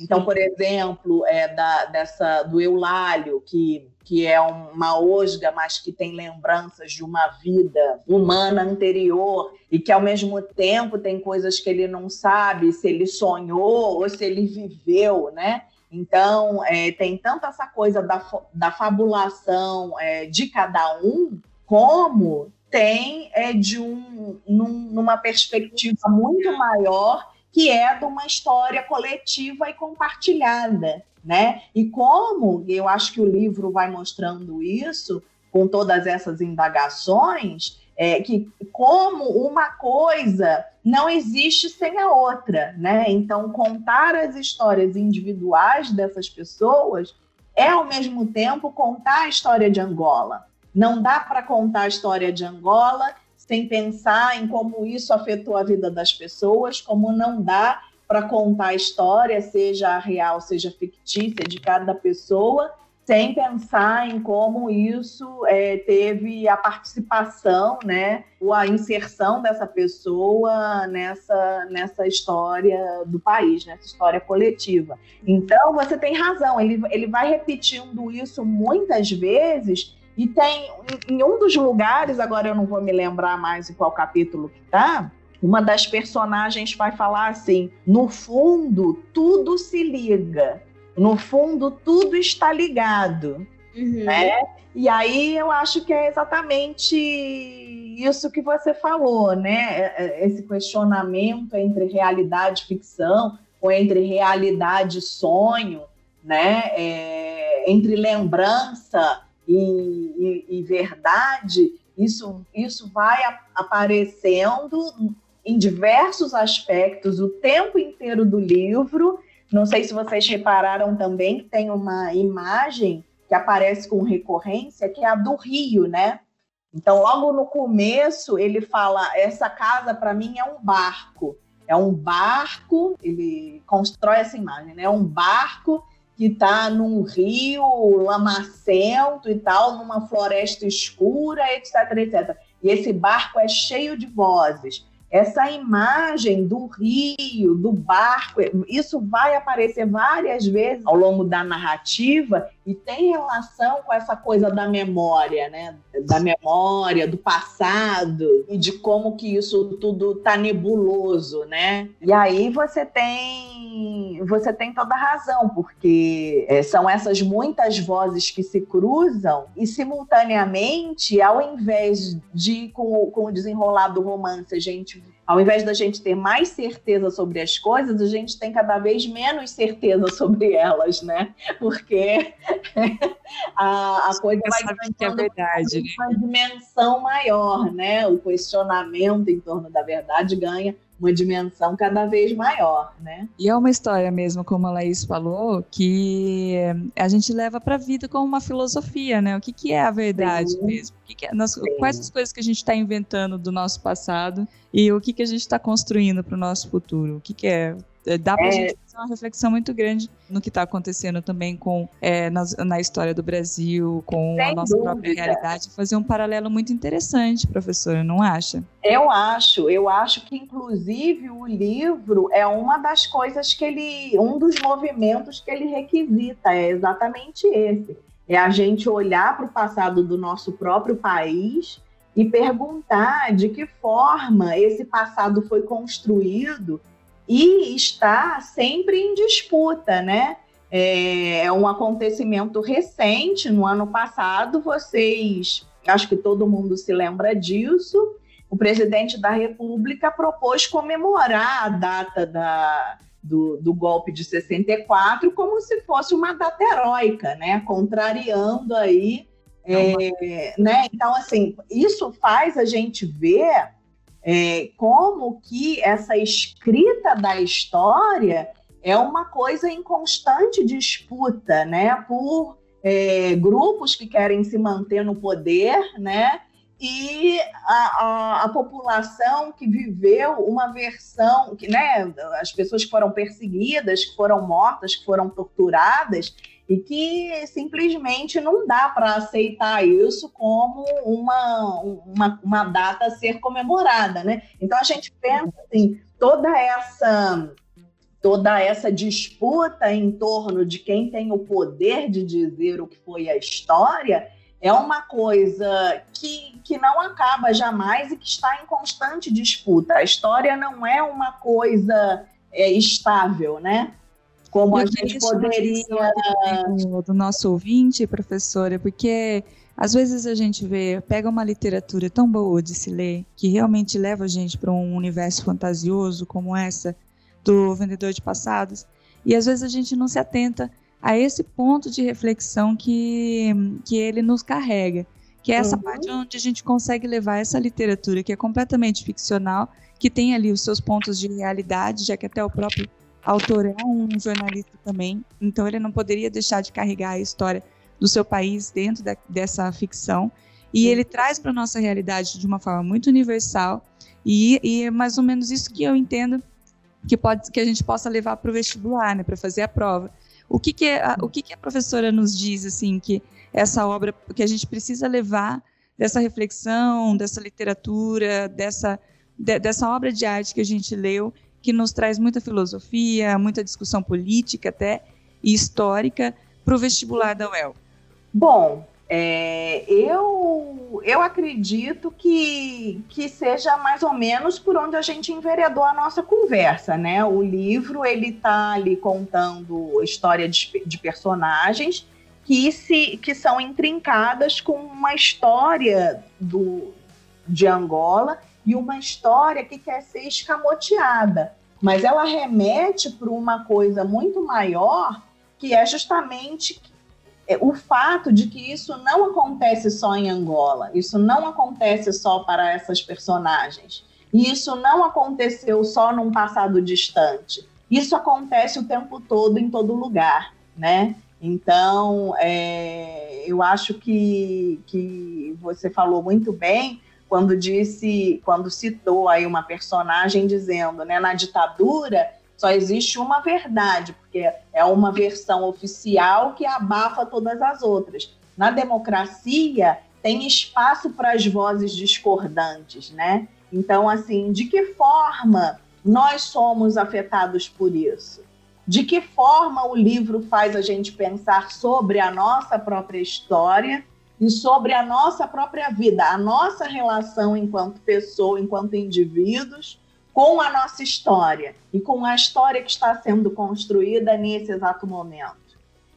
Então, por exemplo, é da, dessa do Eulálio, que, que é uma osga, mas que tem lembranças de uma vida humana anterior e que, ao mesmo tempo, tem coisas que ele não sabe se ele sonhou ou se ele viveu, né? Então, é, tem tanto essa coisa da, da fabulação é, de cada um, como tem é, de um num, numa perspectiva muito maior que é de uma história coletiva e compartilhada, né? E como eu acho que o livro vai mostrando isso com todas essas indagações, é, que como uma coisa não existe sem a outra, né? Então contar as histórias individuais dessas pessoas é ao mesmo tempo contar a história de Angola, não dá para contar a história de Angola sem pensar em como isso afetou a vida das pessoas, como não dá para contar a história, seja real, seja fictícia, de cada pessoa, sem pensar em como isso é, teve a participação, né, ou a inserção dessa pessoa nessa, nessa história do país, nessa história coletiva. Então, você tem razão, ele, ele vai repetindo isso muitas vezes e tem, em um dos lugares, agora eu não vou me lembrar mais em qual capítulo que tá, uma das personagens vai falar assim: no fundo, tudo se liga. No fundo, tudo está ligado. Uhum. Né? E aí eu acho que é exatamente isso que você falou, né? É, é, esse questionamento entre realidade e ficção, ou entre realidade e sonho, né? É, entre lembrança e, e, e verdade, isso, isso vai aparecendo em diversos aspectos o tempo inteiro do livro. Não sei se vocês repararam também que tem uma imagem que aparece com recorrência, que é a do rio, né? Então, logo no começo, ele fala: essa casa para mim é um barco. É um barco, ele constrói essa imagem, né? É um barco que está num rio lamacento e tal, numa floresta escura, etc, etc. E esse barco é cheio de vozes essa imagem do rio, do barco, isso vai aparecer várias vezes ao longo da narrativa e tem relação com essa coisa da memória, né? Da memória, do passado e de como que isso tudo tá nebuloso, né? E aí você tem você tem toda a razão, porque é, são essas muitas vozes que se cruzam e simultaneamente, ao invés de com, com o desenrolar do romance a gente Chile. Ao invés da gente ter mais certeza sobre as coisas, a gente tem cada vez menos certeza sobre elas, né? Porque a, a coisa vai que é verdade, uma né? dimensão maior, né? O questionamento em torno da verdade ganha uma dimensão cada vez maior, né? E é uma história mesmo, como a Laís falou, que a gente leva para a vida como uma filosofia, né? O que, que é a verdade Sim. mesmo? Que que é, nós, quais as coisas que a gente está inventando do nosso passado e o que, que a gente está construindo para o nosso futuro? O que, que é é, dá para a é... gente fazer uma reflexão muito grande no que está acontecendo também com é, na, na, história do Brasil, com Sem a nossa dúvida. própria realidade, fazer um paralelo muito interessante, professora, não acha? Eu acho, eu acho que inclusive o livro é uma das coisas que ele, um dos movimentos que ele requisita, é exatamente esse. É a gente olhar para o passado do nosso próprio país e perguntar de que forma esse passado foi construído e está sempre em disputa, né? É, é um acontecimento recente, no ano passado, vocês acho que todo mundo se lembra disso, o presidente da República propôs comemorar a data da, do, do, golpe de 64 como se fosse uma data heróica, né? Contrariando aí, é, né? Então, assim, isso faz a gente ver é, como que essa escrita da história é uma coisa em constante disputa, né? Por é, grupos que querem se manter no poder, né? E a, a, a, população que viveu uma versão, que, né, as pessoas que foram perseguidas, que foram mortas, que foram torturadas, e que simplesmente não dá para aceitar isso como uma, uma, uma data a ser comemorada. Né? Então a gente pensa assim, toda essa toda essa disputa em torno de quem tem o poder de dizer o que foi a história é uma coisa que, que não acaba jamais e que está em constante disputa. A história não é uma coisa é, estável, né? Como Eu a gente poderia. Do nosso ouvinte, professora, porque às vezes a gente vê, pega uma literatura tão boa de se ler, que realmente leva a gente para um universo fantasioso como essa, do vendedor de passados. E às vezes a gente não se atenta a esse ponto de reflexão que, que ele nos carrega, que é essa uhum. parte onde a gente consegue levar essa literatura que é completamente ficcional, que tem ali os seus pontos de realidade, já que até o próprio autor é um jornalista também, então ele não poderia deixar de carregar a história do seu país dentro da, dessa ficção. E ele traz para a nossa realidade de uma forma muito universal, e, e é mais ou menos isso que eu entendo que pode que a gente possa levar para o vestibular, né, para fazer a prova. O que que, a, o que que a professora nos diz assim que essa obra que a gente precisa levar dessa reflexão, dessa literatura, dessa de, dessa obra de arte que a gente leu, que nos traz muita filosofia, muita discussão política até e histórica para o vestibular da UEL? Bom, é, eu, eu acredito que, que seja mais ou menos por onde a gente enveredou a nossa conversa, né? O livro ele está ali contando história de, de personagens que, se, que são intrincadas com uma história do, de Angola e uma história que quer ser escamoteada. Mas ela remete para uma coisa muito maior, que é justamente é, o fato de que isso não acontece só em Angola, isso não acontece só para essas personagens, e isso não aconteceu só num passado distante. Isso acontece o tempo todo, em todo lugar, né? Então, é, eu acho que, que você falou muito bem quando disse, quando citou aí uma personagem dizendo, né, na ditadura só existe uma verdade, porque é uma versão oficial que abafa todas as outras. Na democracia, tem espaço para as vozes discordantes, né? Então, assim, de que forma nós somos afetados por isso? De que forma o livro faz a gente pensar sobre a nossa própria história e sobre a nossa própria vida, a nossa relação enquanto pessoa, enquanto indivíduos, com a nossa história e com a história que está sendo construída nesse exato momento.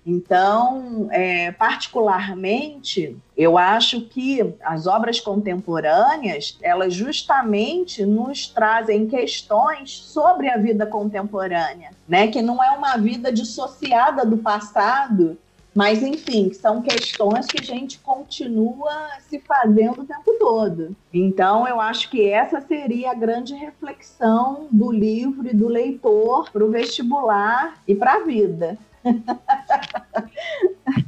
Então, é, particularmente, eu acho que as obras contemporâneas, elas justamente nos trazem questões sobre a vida contemporânea, né? Que não é uma vida dissociada do passado, mas, enfim, são questões que a gente continua se fazendo o tempo todo. Então, eu acho que essa seria a grande reflexão do livro e do leitor para o vestibular e para a vida. (laughs)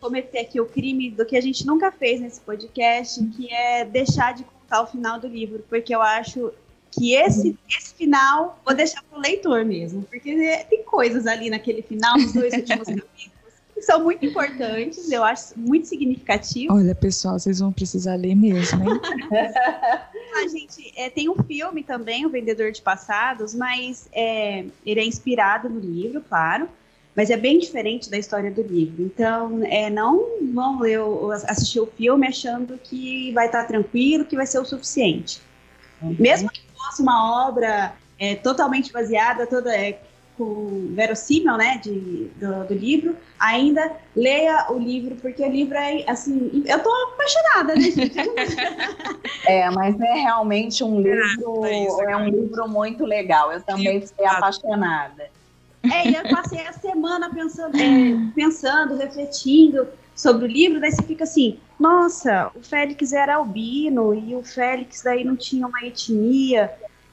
Cometer aqui o crime do que a gente nunca fez nesse podcast, que é deixar de contar o final do livro, porque eu acho que esse, esse final vou deixar para o leitor mesmo, porque tem coisas ali naquele final, nos dois últimos capítulos (laughs) são muito importantes, eu acho muito significativo. Olha, pessoal, vocês vão precisar ler mesmo, hein? (laughs) ah, gente, é, tem um filme também, O Vendedor de Passados, mas é, ele é inspirado no livro, claro, mas é bem diferente da história do livro. Então, é, não vão ler ou assistir o filme achando que vai estar tranquilo, que vai ser o suficiente. Uhum. Mesmo que fosse uma obra é, totalmente baseada, toda é, com verossímil, né, de, do, do, livro, ainda leia o livro, porque o livro é, assim, eu tô apaixonada, né, gente? (laughs) é, mas é realmente um livro, é, é um livro muito legal, eu também fiquei apaixonada. É, e eu passei a semana pensando, é, pensando, refletindo sobre o livro, daí você fica assim, nossa, o Félix era albino, e o Félix daí não tinha uma etnia,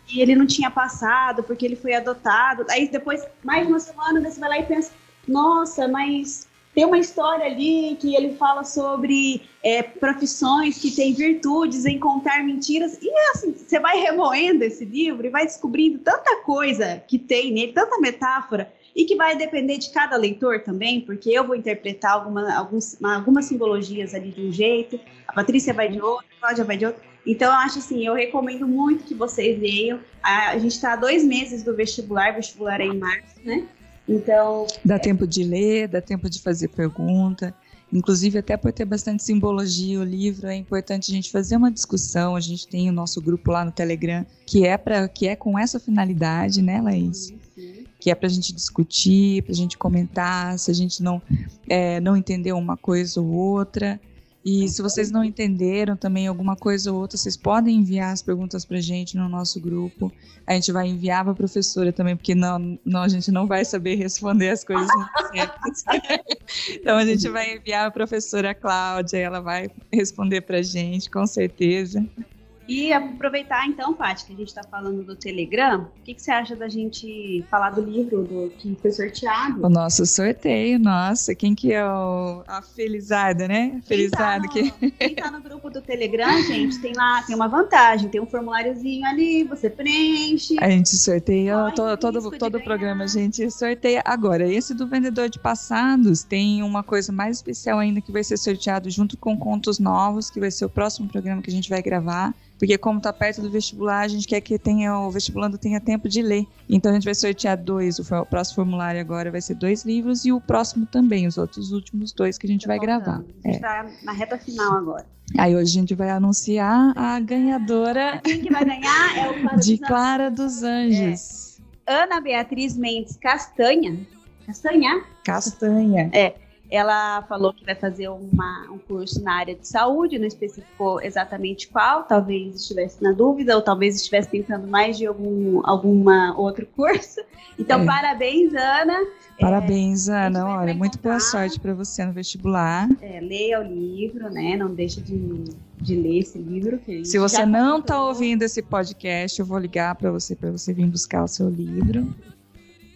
e ele não tinha passado porque ele foi adotado. Aí depois, mais uma semana, você vai lá e pensa, nossa, mas tem uma história ali que ele fala sobre é, profissões que têm virtudes em contar mentiras. E assim, você vai remoendo esse livro e vai descobrindo tanta coisa que tem nele, tanta metáfora, e que vai depender de cada leitor também, porque eu vou interpretar alguma, alguns, algumas simbologias ali de um jeito, a Patrícia vai de outro, a Cláudia vai de outro. Então, eu acho assim, eu recomendo muito que vocês leiam. A, gente está há dois meses do vestibular, vestibular é em março, né? Então. Dá é... tempo de ler, dá tempo de fazer pergunta. Inclusive, até por ter bastante simbologia o livro, é importante a gente fazer uma discussão. A gente tem o nosso grupo lá no Telegram, que é, pra, que é com essa finalidade, né, Laís? Sim, sim. Que é para a gente discutir, para a gente comentar, se a gente não, é, não entendeu uma coisa ou outra. E se vocês não entenderam também alguma coisa ou outra, vocês podem enviar as perguntas para gente no nosso grupo. A gente vai enviar para a professora também, porque não, não, a gente não vai saber responder as coisas (laughs) então a gente vai enviar a professora Cláudia, ela vai responder para gente, com certeza. E aproveitar então, Paty, que a gente está falando do Telegram, o que, que, você acha da gente falar do livro do que foi sorteado? O nosso sorteio, nossa, quem que é o, a Felizada, né? Felizada quem tá, no, que... quem tá no grupo do Telegram, gente, tem lá, tem uma vantagem, tem um formuláriozinho ali, você preenche. A gente sorteia todo, todo, todo o programa, a gente sorteia. Agora, esse do vendedor de passados tem uma coisa mais especial ainda que vai ser sorteado junto com contos novos, que vai ser o próximo programa que a gente vai gravar porque como está perto do vestibular, a gente quer que tenha o vestibulando tenha tempo de ler. Então a gente vai sortear dois, o, próximo formulário agora vai ser dois livros e o próximo também, os outros últimos dois que a gente vai gravar. A gente está é. na reta final agora. Aí hoje a gente vai anunciar a ganhadora. Quem que vai ganhar é o Clara de dos Clara dos Anjos. É. Ana Beatriz Mendes Castanha. Castanha? Castanha. É. Ela falou que vai fazer uma, um curso na área de saúde, não especificou exatamente qual, talvez estivesse na dúvida, ou talvez estivesse tentando mais de algum alguma outro curso. Então, é. parabéns, Ana. Parabéns, é, Ana. Olha, muito boa sorte para você no vestibular. É, leia o livro, né? Não deixe de, de ler esse livro. Se você não está ouvindo esse podcast, eu vou ligar para você para você vir buscar o seu livro.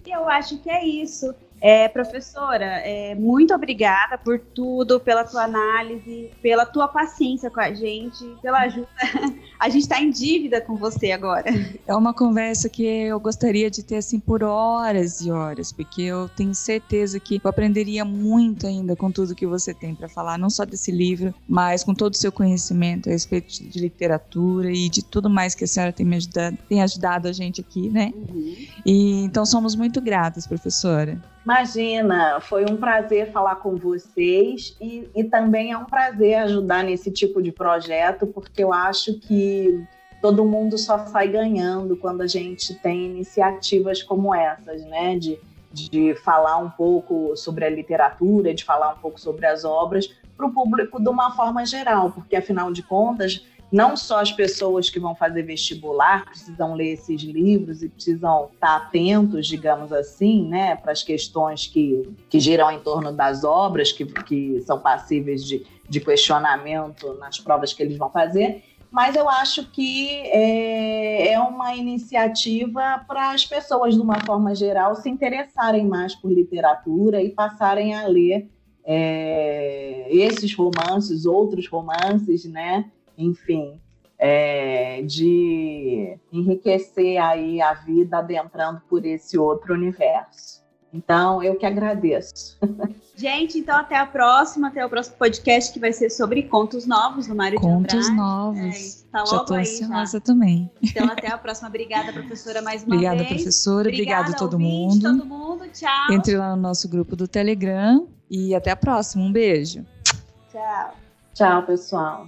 Eu acho que é isso. É, professora, é, muito obrigada por tudo, pela tua análise, pela tua paciência com a gente, pela ajuda. (laughs) A gente está em dívida com você agora. É uma conversa que eu gostaria de ter assim por horas e horas, porque eu tenho certeza que eu aprenderia muito ainda com tudo que você tem para falar, não só desse livro, mas com todo o seu conhecimento a respeito de literatura e de tudo mais que a senhora tem me ajudado, tem ajudado a gente aqui, né? Uhum. E então somos muito gratas, professora. Imagina, foi um prazer falar com vocês e, e também é um prazer ajudar nesse tipo de projeto, porque eu acho que todo mundo só sai ganhando quando a gente tem iniciativas como essas, né? De, de falar um pouco sobre a literatura, de falar um pouco sobre as obras para o público de uma forma geral, porque afinal de contas não só as pessoas que vão fazer vestibular precisam ler esses livros e precisam estar atentos, digamos assim, né, para as questões que, que giram em torno das obras, que, que são passíveis de, de questionamento nas provas que eles vão fazer, mas eu acho que é, é uma iniciativa para as pessoas, de uma forma geral, se interessarem mais por literatura e passarem a ler é, esses romances, outros romances, né? Enfim, é, de enriquecer aí a vida adentrando por esse outro universo. Então, eu que agradeço. Gente, então até a próxima, até o próximo podcast que vai ser sobre contos novos do Mário Contos de novos. É, tá já tô ansiosa já. também. Então até a próxima. Obrigada, professora, mais uma Obrigada, vez. professora. Obrigada, Obrigada todo mundo. todo mundo. Tchau. Entre lá no nosso grupo do Telegram e até a próxima. Um beijo. Tchau. Tchau, pessoal.